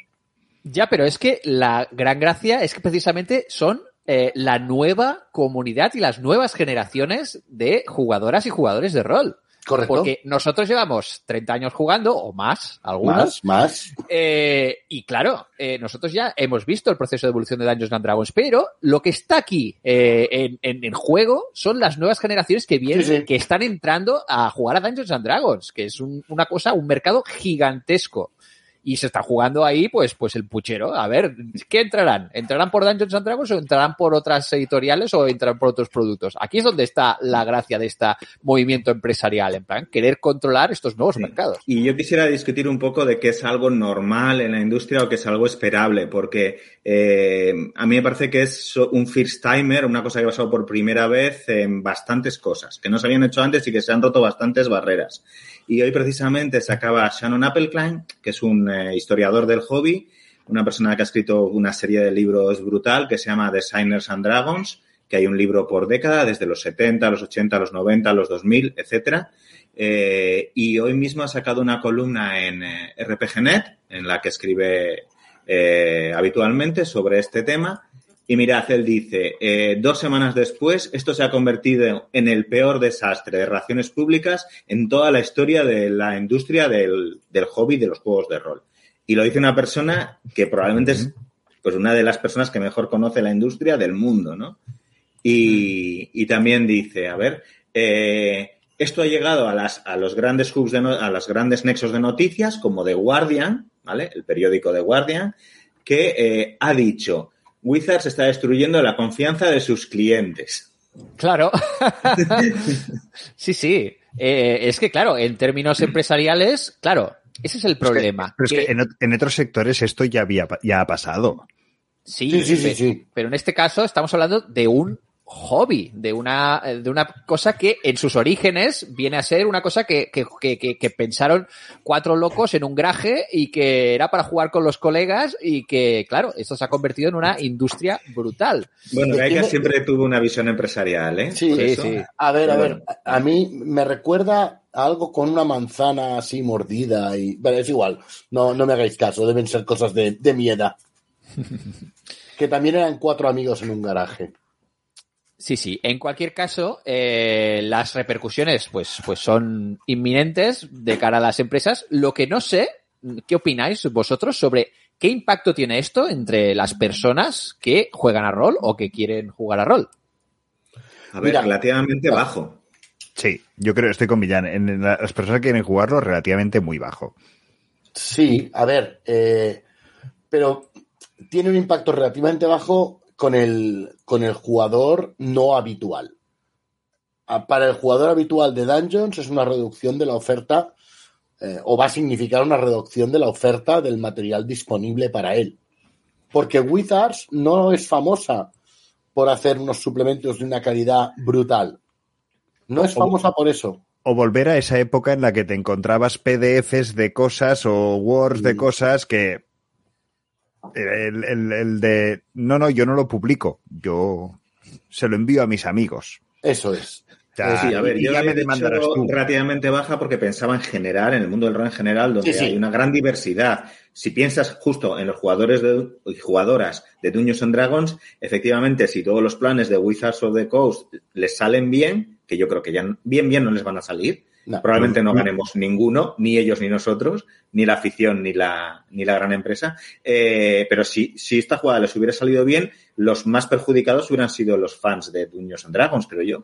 Ya, pero es que la gran gracia es que precisamente son eh, la nueva comunidad y las nuevas generaciones de jugadoras y jugadores de rol. Correcto. Porque nosotros llevamos 30 años jugando, o más, algunos. más, más. Eh, y claro, eh, nosotros ya hemos visto el proceso de evolución de Dungeons and Dragons, pero lo que está aquí eh, en, en, en juego son las nuevas generaciones que vienen, Sí, sí. que están entrando a jugar a Dungeons and Dragons, que es un- una cosa, un mercado gigantesco. Y se está jugando ahí, pues, pues el puchero. A ver, ¿qué entrarán? ¿Entrarán por Dungeons and Dragons o entrarán por otras editoriales o entrarán por otros productos? Aquí es donde está la gracia de este movimiento empresarial, en plan, querer controlar estos nuevos Sí. mercados. Y yo quisiera discutir un poco de qué es algo normal en la industria o qué es algo esperable, porque eh, a mí me parece que es un first timer, una cosa que ha pasado por primera vez en bastantes cosas, que no se habían hecho antes y que se han roto bastantes barreras. Y hoy precisamente se acaba Shannon Appelklein, que es un eh, historiador del hobby, una persona que ha escrito una serie de libros brutal que se llama Designers and Dragons, que hay un libro por década, desde los 70, los 80, los 90, los 2000, etcétera. Eh, y hoy mismo ha sacado una columna en eh, RPGNet, en la que escribe habitualmente sobre este tema. Y mirad, él dice, eh, dos semanas después, esto se ha convertido en el peor desastre de relaciones públicas en toda la historia de la industria del, del hobby de los juegos de rol. Y lo dice una persona que probablemente es pues una de las personas que mejor conoce la industria del mundo, ¿no? Y, y también dice, a ver, eh, esto ha llegado a, las, a los grandes hubs de no- a los grandes nexos de noticias como The Guardian, ¿vale? El periódico The Guardian, que eh, ha dicho, Wizards está destruyendo la confianza de sus clientes. Claro. sí, sí. Eh, es que, claro, en términos empresariales, claro, ese es el problema. Pero es que, que- en, ot- en otros sectores esto ya, había, ya ha pasado. Sí, Sí, sí, sí, pe- sí. pero en este caso estamos hablando de un hobby, de una, de una cosa que en sus orígenes viene a ser una cosa que, que, que, que- que pensaron cuatro locos en un garaje y que era para jugar con los colegas y que, claro, esto se ha convertido en una industria brutal. Bueno, Gaika siempre tuvo una visión empresarial, ¿eh? Sí, Por Sí, eso. sí. A ver, a ver, bueno. a mí me recuerda a algo con una manzana así mordida y... Pero es igual, no, no me hagáis caso, deben ser cosas de, de mi edad. que también eran cuatro amigos en un garaje. Sí, sí. En cualquier caso, eh, las repercusiones, pues, pues son inminentes de cara a las empresas. Lo que no sé, ¿qué opináis vosotros sobre qué impacto tiene esto entre las personas que juegan a rol o que quieren jugar a rol? A ver, Mira. relativamente bajo. Sí, yo creo, estoy con Millán. En la- las personas que quieren jugarlo relativamente muy bajo. Sí, a ver, eh, pero tiene un impacto relativamente bajo con el, con el jugador no habitual. Para el jugador habitual de Dungeons es una reducción de la oferta eh, o va a significar una reducción de la oferta del material disponible para él. Porque Wizards no es famosa por hacer unos suplementos de una calidad brutal. No es famosa por eso. O volver a esa época en la que te encontrabas PDFs de cosas o Words de cosas que. El, el- el de. No, no, yo no lo publico. Yo se lo envío a mis amigos. Eso es. Sea, Sí, a ver, y yo ya me he demandarás tú. relativamente baja porque pensaba en general, en el mundo del rol en general, donde Sí, sí. hay una gran diversidad. Si piensas justo en los jugadores de, y jugadoras de Dungeons and Dragons, efectivamente, si todos los planes de Wizards of the Coast les salen bien, que yo creo que ya bien, bien no les van a salir, No. probablemente no ganemos ninguno, ni ellos ni nosotros, ni la afición ni la, ni la gran empresa. Eh, pero si, si esta jugada les hubiera salido bien, los más perjudicados hubieran sido los fans de Dungeons and Dragons, creo yo.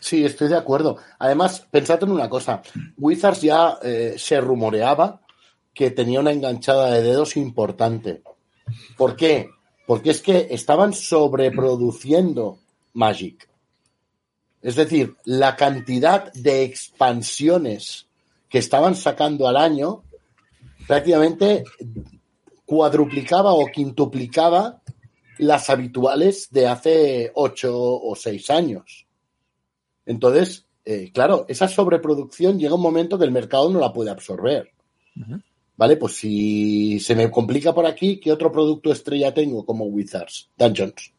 Sí, estoy de acuerdo. Además, pensad en una cosa. Wizards ya eh, se rumoreaba que tenía una enganchada de dedos importante. ¿Por qué? Porque es que estaban sobreproduciendo Magic. Es decir, la cantidad de expansiones que estaban sacando al año prácticamente cuadruplicaba o quintuplicaba las habituales de hace ocho o seis años. Entonces, eh, claro, esa sobreproducción llega un momento que el mercado no la puede absorber. Vale, pues si se me complica por aquí, ¿qué otro producto estrella tengo como Wizards? Dungeons.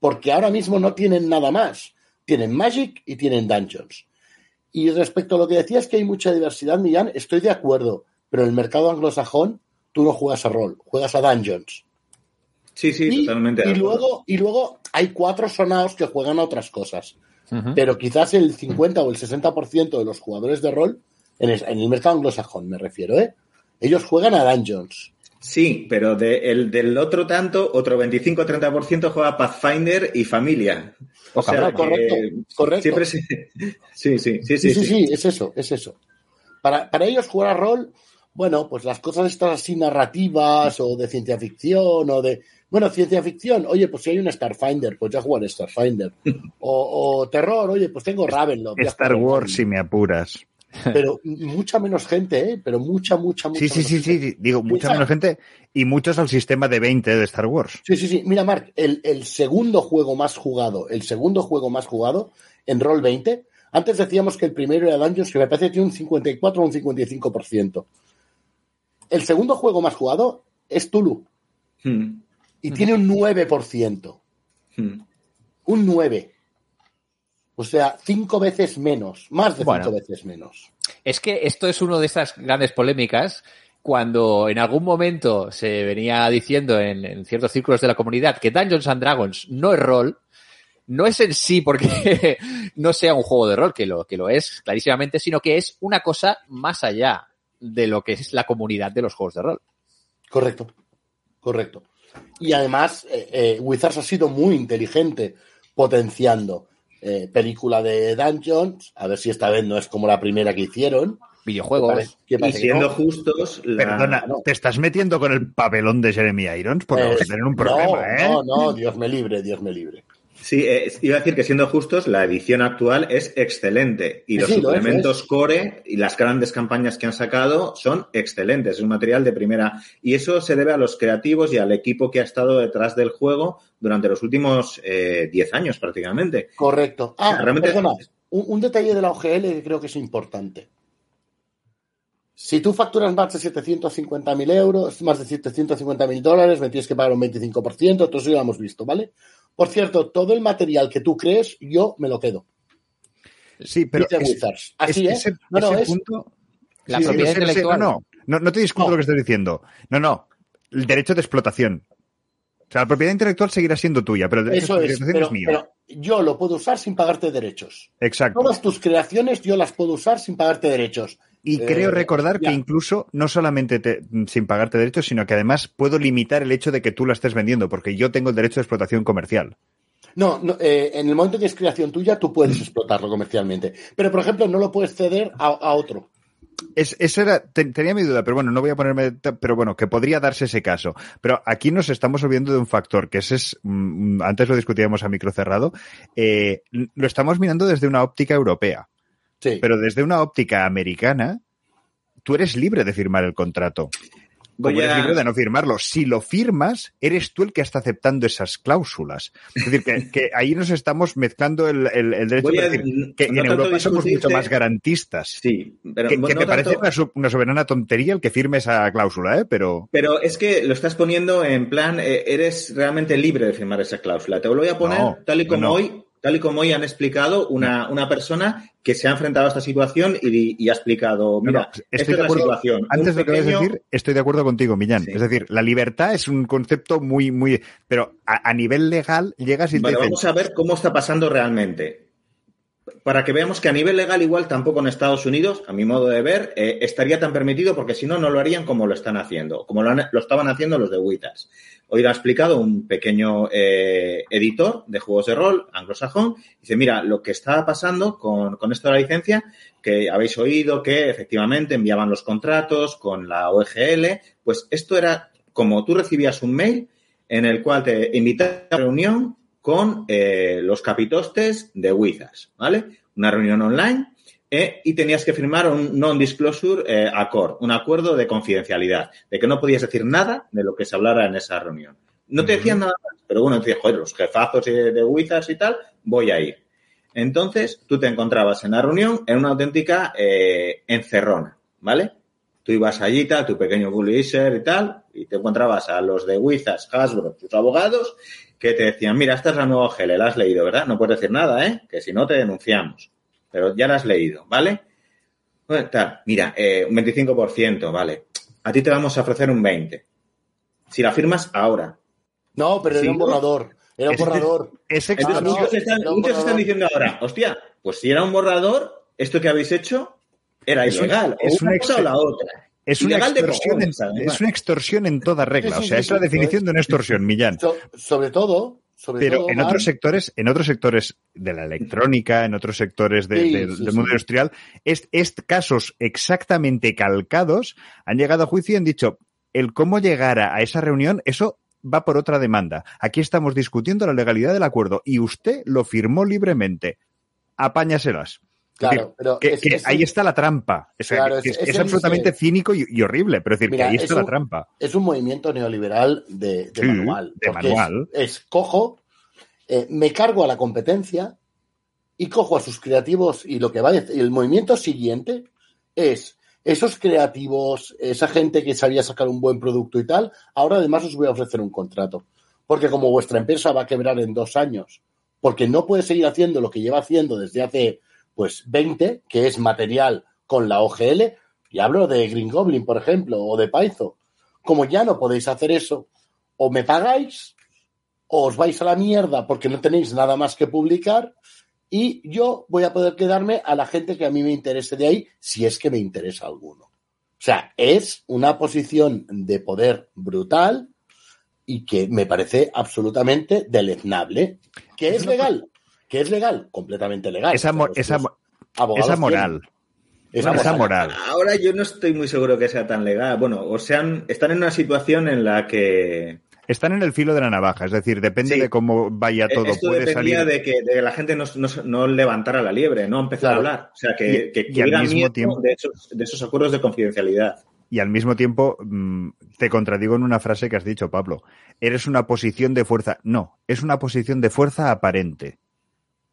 Porque ahora mismo no tienen nada más. Tienen Magic y tienen Dungeons. Y respecto a lo que decías que hay mucha diversidad, Millán, estoy de acuerdo. Pero en el mercado anglosajón, tú no juegas a rol, juegas a Dungeons. Sí, sí, y, totalmente. y luego, y luego hay cuatro sonados que juegan a otras cosas. Pero quizás el 50 o el 60% de los jugadores de rol, en el, en el mercado anglosajón me refiero, ¿eh? ellos juegan a Dungeons. Sí, pero de, el, del otro tanto, otro 25-30% juega Pathfinder y familia. O Poca sea. Correcto, que correcto. Siempre se... Sí, sí, sí, Sí, sí. sí, sí. sí, es eso, es eso. Para, para ellos jugar a rol, bueno, pues las cosas estas así narrativas o de ciencia ficción o de... Bueno, ciencia ficción, oye, pues si hay un Starfinder, pues ya jugaré Starfinder. O, o terror, oye, pues tengo Ravenloft. Star Wars, si me apuras. Pero mucha menos gente, ¿eh? Pero mucha, mucha, mucha Sí, sí, menos sí, gente. sí, sí. Digo, mucha menos gente y muchos al sistema de 20 de Star Wars. Sí, sí, sí. Mira, Mark, el, el segundo juego más jugado, el segundo juego más jugado en Roll 20, antes decíamos que el primero era Dungeons, que me parece que tiene un 54 o un 55%. El segundo juego más jugado es Tulu Hmm, y tiene un 9%. hmm. Un 9. O sea, cinco veces menos, más de Bueno. cinco veces menos. Es que esto es una de esas grandes polémicas cuando en algún momento se venía diciendo en, en ciertos círculos de la comunidad que Dungeons and Dragons no es rol, no es en sí porque no sea un juego de rol, que lo, que lo es clarísimamente, sino que es una cosa más allá de lo que es la comunidad de los juegos de rol. Correcto, correcto. Y además, eh, eh, Wizards ha sido muy inteligente potenciando eh, película de Dungeons, a ver si esta vez no es como la primera que hicieron. Videojuegos. ¿Qué Y parece siendo no? justos, la- Perdona, no. te estás metiendo con el papelón de Jeremy Irons, vamos a Eh, tener un problema, no, ¿eh? No, no, Dios me libre, Dios me libre. Sí, eh, iba a decir que siendo justos, la edición actual es excelente y los sí, suplementos lo es. core y las grandes campañas que han sacado son excelentes, es un material de primera y eso se debe a los creativos y al equipo que ha estado detrás del juego durante los últimos eh, 10 años prácticamente. Correcto. Ah, Realmente- perdona, un, un detalle de la OGL que creo que es importante. Si tú facturas más de 750.000 euros, más de 750.000 dólares, me tienes que pagar un 25%, todo eso ya lo hemos visto, ¿vale? Por cierto, todo el material que tú crees, yo me lo quedo. Sí, pero es-. Así es- es. ese, No, no, ese es- punto... La Sí, propiedad sí, sí, intelectual. No, no, no, no te discuto No. lo que estás diciendo. No, no. El derecho de explotación. O sea, la propiedad intelectual seguirá siendo tuya, pero el derecho Eso de es, explotación pero, es mío. pero yo lo puedo usar sin pagarte derechos. Exacto. Todas tus creaciones yo las puedo usar sin pagarte derechos. Y Eh, creo recordar ya. que incluso no solamente te- sin pagarte derechos, sino que además puedo limitar el hecho de que tú la estés vendiendo, porque yo tengo el derecho de explotación comercial. No, no, eh, en el momento que es creación tuya, tú puedes explotarlo comercialmente. Pero, por ejemplo, no lo puedes ceder a, a otro. Es, esa era, te- tenía mi duda, pero bueno, no voy a ponerme, pero bueno, que podría darse ese caso. Pero aquí nos estamos olvidando de un factor, que ese es, mm, antes lo discutíamos a micro cerrado, eh, lo estamos mirando desde una óptica europea, Sí. pero desde una óptica americana, tú eres libre de firmar el contrato. Como Voy eres a- libre de no firmarlo. Si lo firmas, eres tú el que está aceptando esas cláusulas. Es decir, que, que ahí nos estamos mezclando el, el- el derecho a- decir que no en Europa somos mucho más garantistas. Sí, pero Que, que no parece una, so- una soberana tontería el que firme esa cláusula, ¿eh? Pero Pero es que lo estás poniendo en plan, eh, eres realmente libre de firmar esa cláusula. Te lo voy a poner No, tal y como hoy, tal y como hoy han explicado una, una persona que se ha enfrentado a esta situación y, y ha explicado, mira, no, esta estoy es de la acuerdo. situación. Antes de lo que decir, estoy de acuerdo contigo, Millán. Sí. Es decir, la libertad es un concepto muy, muy. Pero a, a nivel legal llegas y te Vale, dicen, vamos a ver cómo está pasando realmente. Para que veamos que a nivel legal, igual tampoco en Estados Unidos, a mi modo de ver, eh, estaría tan permitido porque si no, no lo harían como lo están haciendo, como lo, han- lo estaban haciendo los de Witas. Hoy lo ha explicado un pequeño eh, editor de juegos de rol anglosajón. Dice, mira, lo que está pasando con, con esto de la licencia, que habéis oído que efectivamente enviaban los contratos con la OGL, pues esto era como tú recibías un mail en el cual te invitaban a una reunión con eh, los capitostes de Wizards, ¿vale? Una reunión online eh, y tenías que firmar un non-disclosure eh, accord, un acuerdo de confidencialidad, de que no podías decir nada de lo que se hablara en esa reunión. No te decían nada más, pero bueno, te decían, joder, los jefazos de, de Wizards y tal, voy a ir. Entonces, tú te encontrabas en la reunión en una auténtica eh, encerrona, ¿vale? Tú ibas allí, tal, tu pequeño publisher y tal, y te encontrabas a los de Wizards, Hasbro, tus abogados, que te decían, mira, esta es la nueva OGL, la has leído, ¿verdad? No puedes decir nada, ¿eh? Que si no te denunciamos. Pero ya la has leído, ¿vale? Tal, mira, eh, un 25%, ¿vale? A ti te vamos a ofrecer un 20%. Si la firmas ahora. No, pero Sí, era un borrador. Era un Es- borrador. es Entonces, no, muchos, están, muchos están diciendo ahora, hostia, pues si era un borrador, esto que habéis hecho era Es ilegal. es o una una cosa o la otra. Es una, de extorsión en, es una extorsión en toda regla. O sea, es la definición de una extorsión, Millán. So- sobre todo, sobre Pero todo, en otros sectores, en otros sectores de la electrónica, en otros sectores de- Sí, de- sí, del sí. mundo industrial, es, es casos exactamente calcados han llegado a juicio y han dicho el cómo llegar a, a esa reunión, eso va por otra demanda. Aquí estamos discutiendo la legalidad del acuerdo y usted lo firmó libremente. Apáñaselas. Claro, decir, pero que, es- que es ahí está la trampa. O sea, Claro, que es- absolutamente cínico y, y horrible, pero es decir, Mira, que ahí es está la trampa. es un movimiento neoliberal de, de Sí, manual. de manual. Es, cojo, eh, me cargo a la competencia y cojo a sus creativos y lo que va a decir, el movimiento siguiente es esos creativos, esa gente que sabía sacar un buen producto y tal, ahora además os voy a ofrecer un contrato. Porque como vuestra empresa va a quebrar en dos años, porque no puede seguir haciendo lo que lleva haciendo desde hace pues 20, que es material con la OGL, y hablo de Green Goblin, por ejemplo, o de Python. Como ya no podéis hacer eso, o me pagáis, o os vais a la mierda porque no tenéis nada más que publicar, y yo voy a poder quedarme a la gente que a mí me interese de ahí, si es que me interesa alguno. O sea, es una posición de poder brutal y que me parece absolutamente deleznable. ¿Que es legal? ¿Que es legal? Completamente legal. Esa, mo- esa, mo- esa moral. tienen. Esa Esa moral. moral. Ahora yo no estoy muy seguro que sea tan legal. Bueno, o sean, están en una situación en la que Están en el filo de la navaja, es decir, depende Sí. de cómo vaya todo. esto Puede dependía salir. de que, de que la gente no, no- no levantara la liebre, no empezara Claro. a hablar. O sea, que, Y- que y al mismo miedo tiempo- de, esos, de esos acuerdos de confidencialidad. Y al mismo tiempo, mm, te contradigo en una frase que has dicho, Pablo. Eres una posición de fuerza. No, es una posición de fuerza aparente.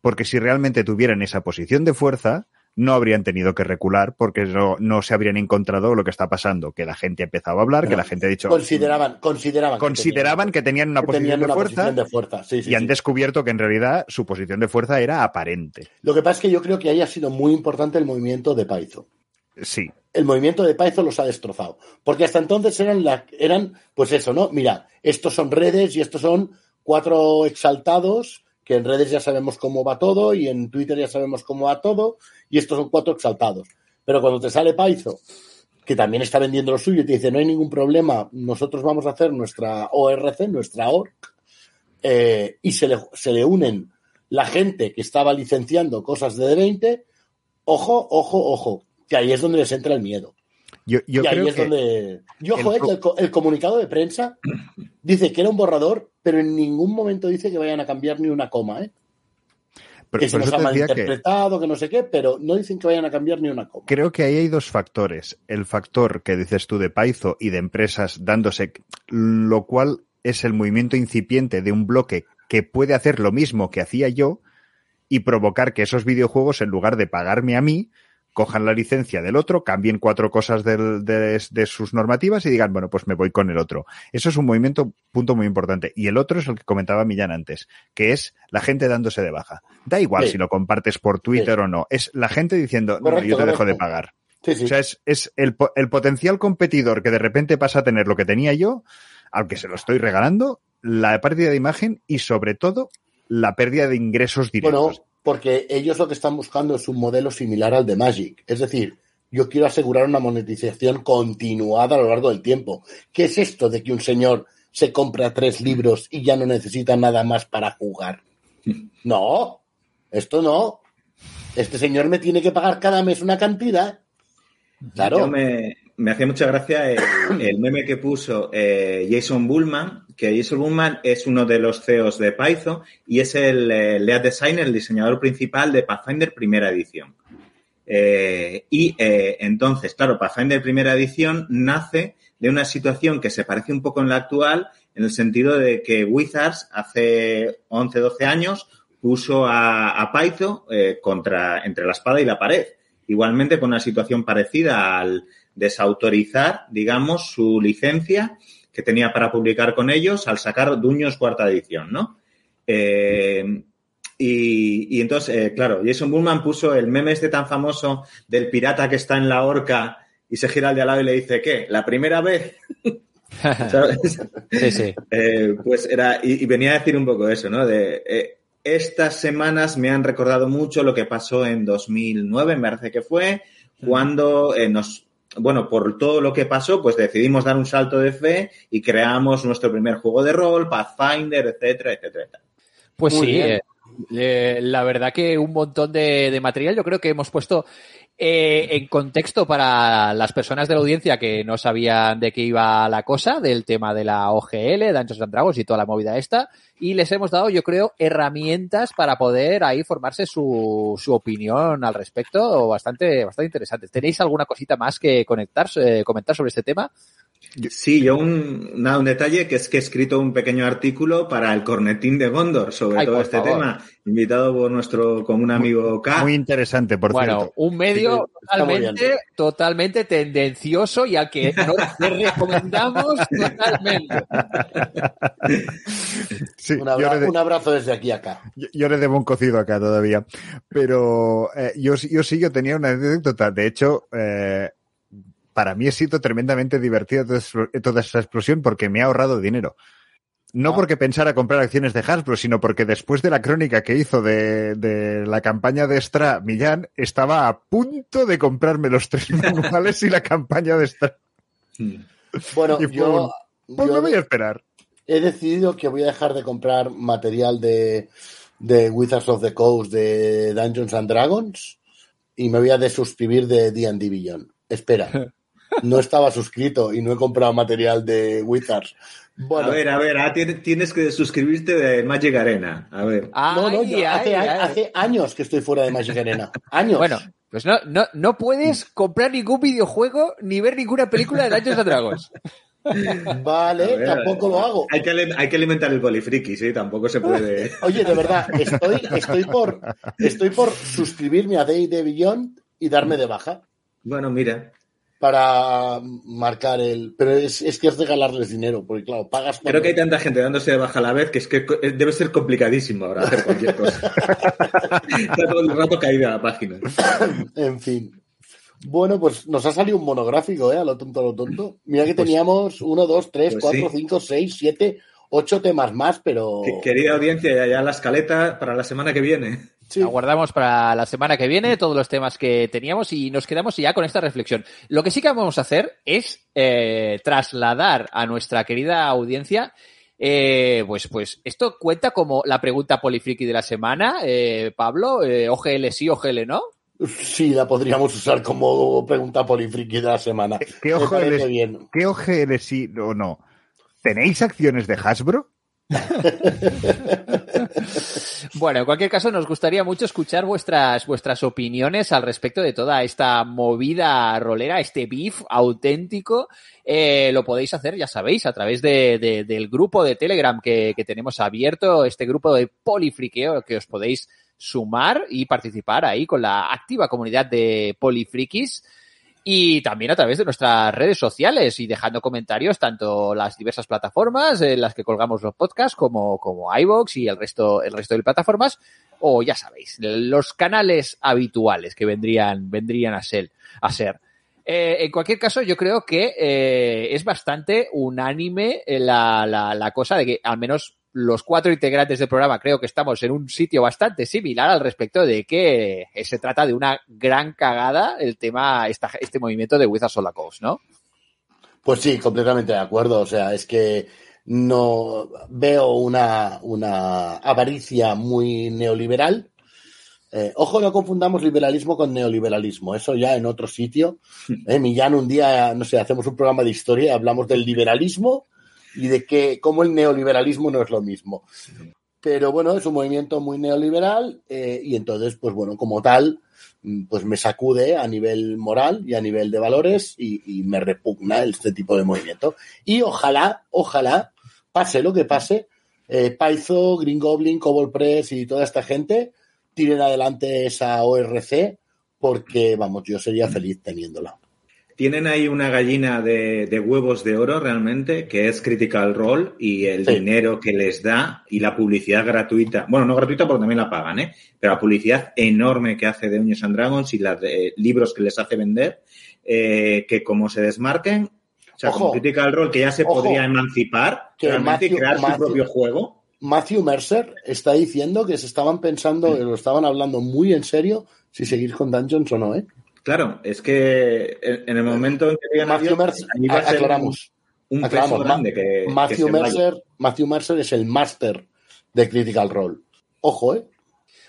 Porque si realmente tuvieran esa posición de fuerza, no habrían tenido que recular porque no, no se habrían encontrado lo que está pasando, que la gente ha empezado a hablar, que la gente ha dicho... Consideraban, consideraban, consideraban que tenían una que posición tenían de una fuerza posición de fuerza. Sí, sí, y han descubierto que en realidad su posición de fuerza era aparente. Lo que pasa es que yo creo que ahí ha sido muy importante el movimiento de Python. Sí, el movimiento de Python los ha destrozado. Porque hasta entonces eran, la, eran pues eso, ¿no? Mira, estos son redes y estos son cuatro exaltados, que en redes ya sabemos cómo va todo y en Twitter ya sabemos cómo va todo, y estos son cuatro exaltados. Pero cuando te sale Python, que también está vendiendo lo suyo y te dice, no hay ningún problema, nosotros vamos a hacer nuestra ORC, nuestra ORC, eh, y se le, se le unen la gente que estaba licenciando cosas de D20, ojo, ojo, ojo, que ahí es donde les entra el miedo. yo, yo y ahí creo es que... donde. Yo, el joder, pro- que el, co- el comunicado de prensa dice que era un borrador, pero en ningún momento dice que vayan a cambiar ni una coma, ¿eh? que se nos eso ha te decía que- malinterpretado, que... no sé qué, pero no dicen que vayan a cambiar ni una coma. Creo que ahí hay dos factores. El factor que dices tú de Paizo y de empresas dándose, lo cual es el movimiento incipiente de un bloque que puede hacer lo mismo que hacía yo y provocar que esos videojuegos, en lugar de pagarme a mí, cojan la licencia del otro, cambien cuatro cosas del- de, de sus normativas y digan, bueno, pues me voy con el otro. Eso es un movimiento, punto muy importante. Y el otro es el que comentaba Millán antes, que es la gente dándose de baja. Da igual Sí. si lo compartes por Twitter o no. Es la gente diciendo, no, yo te dejo de pagar. Sí. O sea, es, es el, el potencial competidor que de repente pasa a tener lo que tenía yo, aunque se lo estoy regalando, la pérdida de imagen y sobre todo la pérdida de ingresos directos. Bueno, porque ellos lo que están buscando es un modelo similar al de Magic. Es decir, yo quiero asegurar una monetización continuada a lo largo del tiempo. ¿Qué es esto de que un señor se compra tres libros y ya no necesita nada más para jugar? No, esto no. Este señor me tiene que pagar cada mes una cantidad. Claro. Yo me, me hacía mucha gracia el, el meme que puso eh, Jason Bullman, que Jason Bullman es uno de los CEOs de Python y es el eh, lead designer, el diseñador principal de Pathfinder primera edición. Eh, y eh, entonces, claro, Pathfinder primera edición nace de una situación que se parece un poco en la actual, en el sentido de que Wizards hace 11, 12 años puso a, a Python contra, entre la espada y la pared. Igualmente con una situación parecida al desautorizar, digamos, su licencia que tenía para publicar con ellos al sacar Duños cuarta edición, ¿no? Eh, y, y entonces, eh, claro, Jason Bullman puso el meme este tan famoso del pirata que está en la horca y se gira al de al lado y le dice, ¿qué? ¿La primera vez? ¿Sabes? Sí, sí. Eh, pues era, y, y venía a decir un poco eso, ¿no? De estas semanas me han recordado mucho lo que pasó en 2009, me parece que fue, cuando eh, nos, bueno, por todo lo que pasó, pues decidimos dar un salto de fe y creamos nuestro primer juego de rol, Pathfinder, etcétera, etcétera. etcétera. Pues Muy sí, eh, eh, la verdad que un montón de, de material. Yo creo que hemos puesto eh, en contexto para las personas de la audiencia que no sabían de qué iba la cosa, del tema de la OGL, Dungeons and Dragons y toda la movida esta, y les hemos dado, yo creo, herramientas para poder ahí formarse su, su opinión al respecto, bastante, bastante interesante. ¿Tenéis alguna cosita más que conectar, eh, comentar sobre este tema? Sí, yo un, nada, un detalle que es que he escrito un pequeño artículo para el Cornetín de Gondor sobre Ay, todo este favor. tema, invitado por nuestro común amigo K. Muy interesante, por bueno, cierto. un medio Sí, totalmente, totalmente tendencioso y al que no le recomendamos totalmente. Sí, Un, abra- de- un abrazo desde aquí a acá. yo- yo le debo un cocido acá todavía. Pero eh, yo, sí- yo sí, yo tenía una anécdota. De hecho, eh, para mí ha sido tremendamente divertida toda, es- toda esa explosión porque me ha ahorrado dinero. No Ah. porque pensara comprar acciones de Hasbro, sino porque después de la crónica que hizo de, de la campaña de Stra, Millán estaba a punto de comprarme los tres manuales y la campaña de Stra. Bueno, Y yo, Pues yo me voy a esperar. he decidido que voy a dejar de comprar material de, de Wizards of the Coast de Dungeons and Dragons y me voy a desuscribir de D&D Beyond. Espera, no estaba suscrito y no he comprado material de Wizards. Bueno, A ver, a ver, ah, tienes, tienes que suscribirte de Magic Arena. A ver. no, no, yo hace, ay, ay. hace años que estoy fuera de Magic Arena. Años. Bueno, pues no, no, no puedes comprar ningún videojuego ni ver ninguna película de Dungeons and Dragons. Vale, ver, tampoco lo hago. Hay que, hay que alimentar el polifriki, sí, tampoco se puede. Oye, de verdad, estoy, estoy por estoy por suscribirme a D&D Beyond y darme de baja Bueno, mira. Para marcar el... Pero es, es que es regalarles dinero, porque claro, pagas... Creo cuando- que hay tanta gente dándose de baja a la vez que es que eh, debe ser complicadísimo ahora hacer cualquier cosa. Está todo el rato caída la página. En fin. Bueno, pues nos ha salido un monográfico, ¿eh? A lo tonto, a lo tonto. Mira que teníamos uno, dos, tres, pues cuatro, sí. cinco, seis, siete, ocho temas más, pero... Que- Querida audiencia, ya, ya la escaleta para la semana que viene. Sí. Aguardamos para la semana que viene todos los temas que teníamos y nos quedamos ya con esta reflexión. Lo que sí que vamos a hacer es eh, trasladar a nuestra querida audiencia. eh, pues, pues esto cuenta como la pregunta polifriki de la semana, eh, Pablo. Eh, OGL sí, OGL no. Sí, la podríamos usar como pregunta polifriki de la semana. ¿Qué bien. ¿Qué OGL sí o no? ¿Tenéis acciones de Hasbro? Bueno, en cualquier caso, nos gustaría mucho escuchar vuestras, vuestras opiniones al respecto de toda esta movida rolera, este beef auténtico. Eh, lo podéis hacer, ya sabéis, a través de, de- del grupo de Telegram que, que tenemos abierto, este grupo de polifriqueo que os podéis sumar y participar ahí con la activa comunidad de polifrikis. Y también a través de nuestras redes sociales y dejando comentarios tanto las diversas plataformas en las que colgamos los podcasts como, como iVoox y el resto, el resto de plataformas. O ya sabéis, los canales habituales que vendrían, vendrían a ser. A ser. Eh, en cualquier caso, yo creo que eh, es bastante unánime eh, la, la, la cosa de que al menos los cuatro integrantes del programa creo que estamos en un sitio bastante similar al respecto de que eh, se trata de una gran cagada el tema, esta, este movimiento de Wizards of Coast, ¿no? Pues sí, completamente de acuerdo. O sea, es que no veo una, una avaricia muy neoliberal. Eh, ojo, no confundamos liberalismo con neoliberalismo. Eso ya en otro sitio. Eh, Millán, un día, no sé, hacemos un programa de historia y hablamos del liberalismo y de que cómo el neoliberalismo no es lo mismo. Pero bueno, es un movimiento muy neoliberal eh, y entonces, pues bueno, como tal, mm, pues me sacude a nivel moral y a nivel de valores y, y me repugna este tipo de movimiento. Y ojalá, ojalá, pase lo que pase, eh, Paizo, Green Goblin, Cobol Press y toda esta gente tiren adelante esa ORC porque, vamos, yo sería feliz teniéndola. Tienen ahí una gallina de, de huevos de oro realmente, que es Critical Role y el Sí. dinero que les da y la publicidad gratuita. Bueno, no gratuita porque también la pagan, ¿eh? Pero la publicidad enorme que hace de Dungeons and Dragons y los libros que les hace vender, eh, que como se desmarquen, o sea, Ojo. como Critical Role, que ya se Ojo. podría emancipar Que realmente y Matthew- crear su propio juego. Matthew Mercer está diciendo que se estaban pensando, lo estaban hablando muy en serio si seguir con Dungeons o no, ¿eh? Claro, es que en el momento en que digan Matthew Mercer, aclaramos. un, aclaramos, peso grande que, que Matthew. Mercer, Matthew Mercer es el máster de Critical Role. Ojo, ¿eh?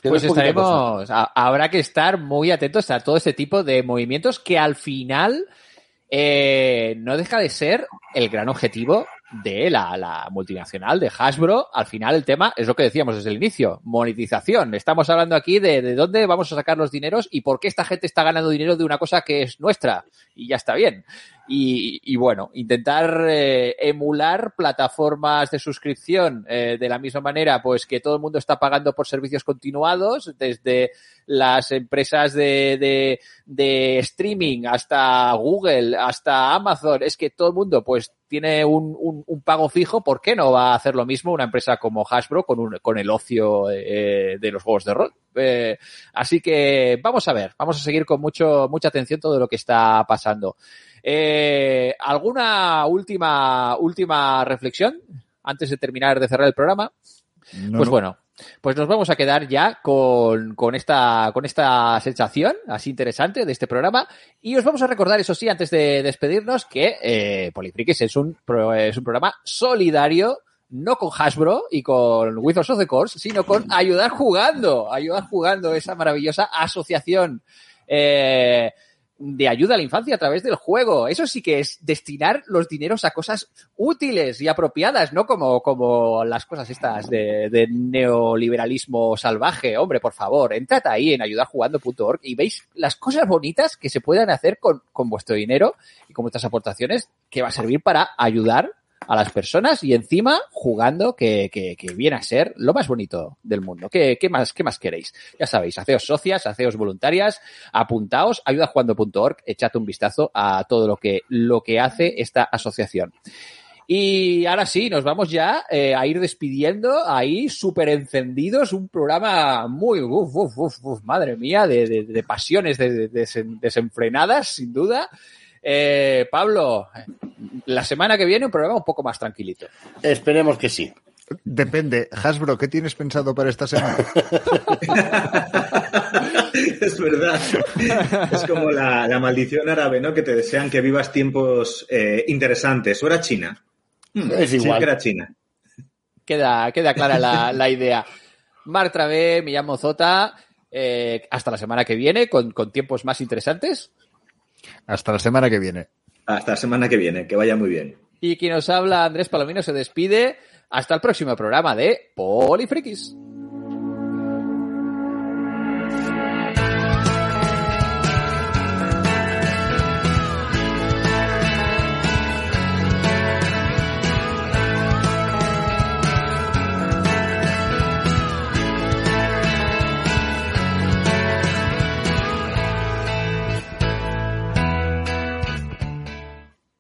Que no Pues es estaremos, a- habrá que estar muy atentos a todo este tipo de movimientos que al final eh, no deja de ser el gran objetivo de la, la multinacional de Hasbro. Al final el tema es lo que decíamos desde el inicio, monetización. Estamos hablando aquí de, de dónde vamos a sacar los dineros y por qué esta gente está ganando dinero de una cosa que es nuestra y ya está bien. Y, y bueno, intentar eh, emular plataformas de suscripción eh, de la misma manera, pues que todo el mundo está pagando por servicios continuados, desde las empresas de, de, de streaming hasta Google, hasta Amazon, es que todo el mundo pues tiene un, un, un pago fijo, ¿por qué no va a hacer lo mismo una empresa como Hasbro con, un, con el ocio eh, de los juegos de rol? Eh, así que vamos a ver, vamos a seguir con mucho, mucha atención todo lo que está pasando. Eh, ¿Alguna última, última reflexión antes de terminar de cerrar el programa? No, pues no. bueno, pues nos vamos a quedar ya con, con, esta, con esta sensación así interesante de este programa y os vamos a recordar, eso sí, antes de despedirnos, que eh, es un, es un programa solidario no con Hasbro y con Wizards of the Course, sino con Ayudar Jugando, Ayudar Jugando, esa maravillosa asociación. Eh, de ayuda a la infancia a través del juego. Eso sí que es destinar los dineros a cosas útiles y apropiadas, no como, como las cosas estas de, de neoliberalismo salvaje. Hombre, por favor, entrad ahí en ayudarjugando.org y veis las cosas bonitas que se puedan hacer con, con vuestro dinero y con vuestras aportaciones que va a servir para ayudar a las personas y encima jugando que, que, que viene a ser lo más bonito del mundo. ¿Qué, qué más, ¿Qué más queréis? Ya sabéis, haceos socias, haceos voluntarias, apuntaos, ayudajugando.org, echad un vistazo a todo lo que, lo que hace esta asociación. Y ahora sí, nos vamos ya eh, a ir despidiendo ahí súper encendidos, un programa muy, uf, uf, uf, madre mía, de, de, pasiones de, desen, desenfrenadas, sin duda. Eh, Pablo, la semana que viene un programa un poco más tranquilito. Esperemos que sí. Depende. Hasbro, ¿qué tienes pensado para esta semana? es verdad. Es como la, la, maldición árabe, ¿no? Que te desean que vivas tiempos eh, interesantes. ¿O era China? Hmm, es igual. Sí, que era China. Queda, queda clara la, la idea. Marc Travé, me llamo Zota. Eh, hasta la semana que viene con, con tiempos más interesantes. Hasta la semana que viene. Hasta la semana que viene, que vaya muy bien. Y quien nos habla, Andrés Palomino, se despide. Hasta el próximo programa de Polifrikis.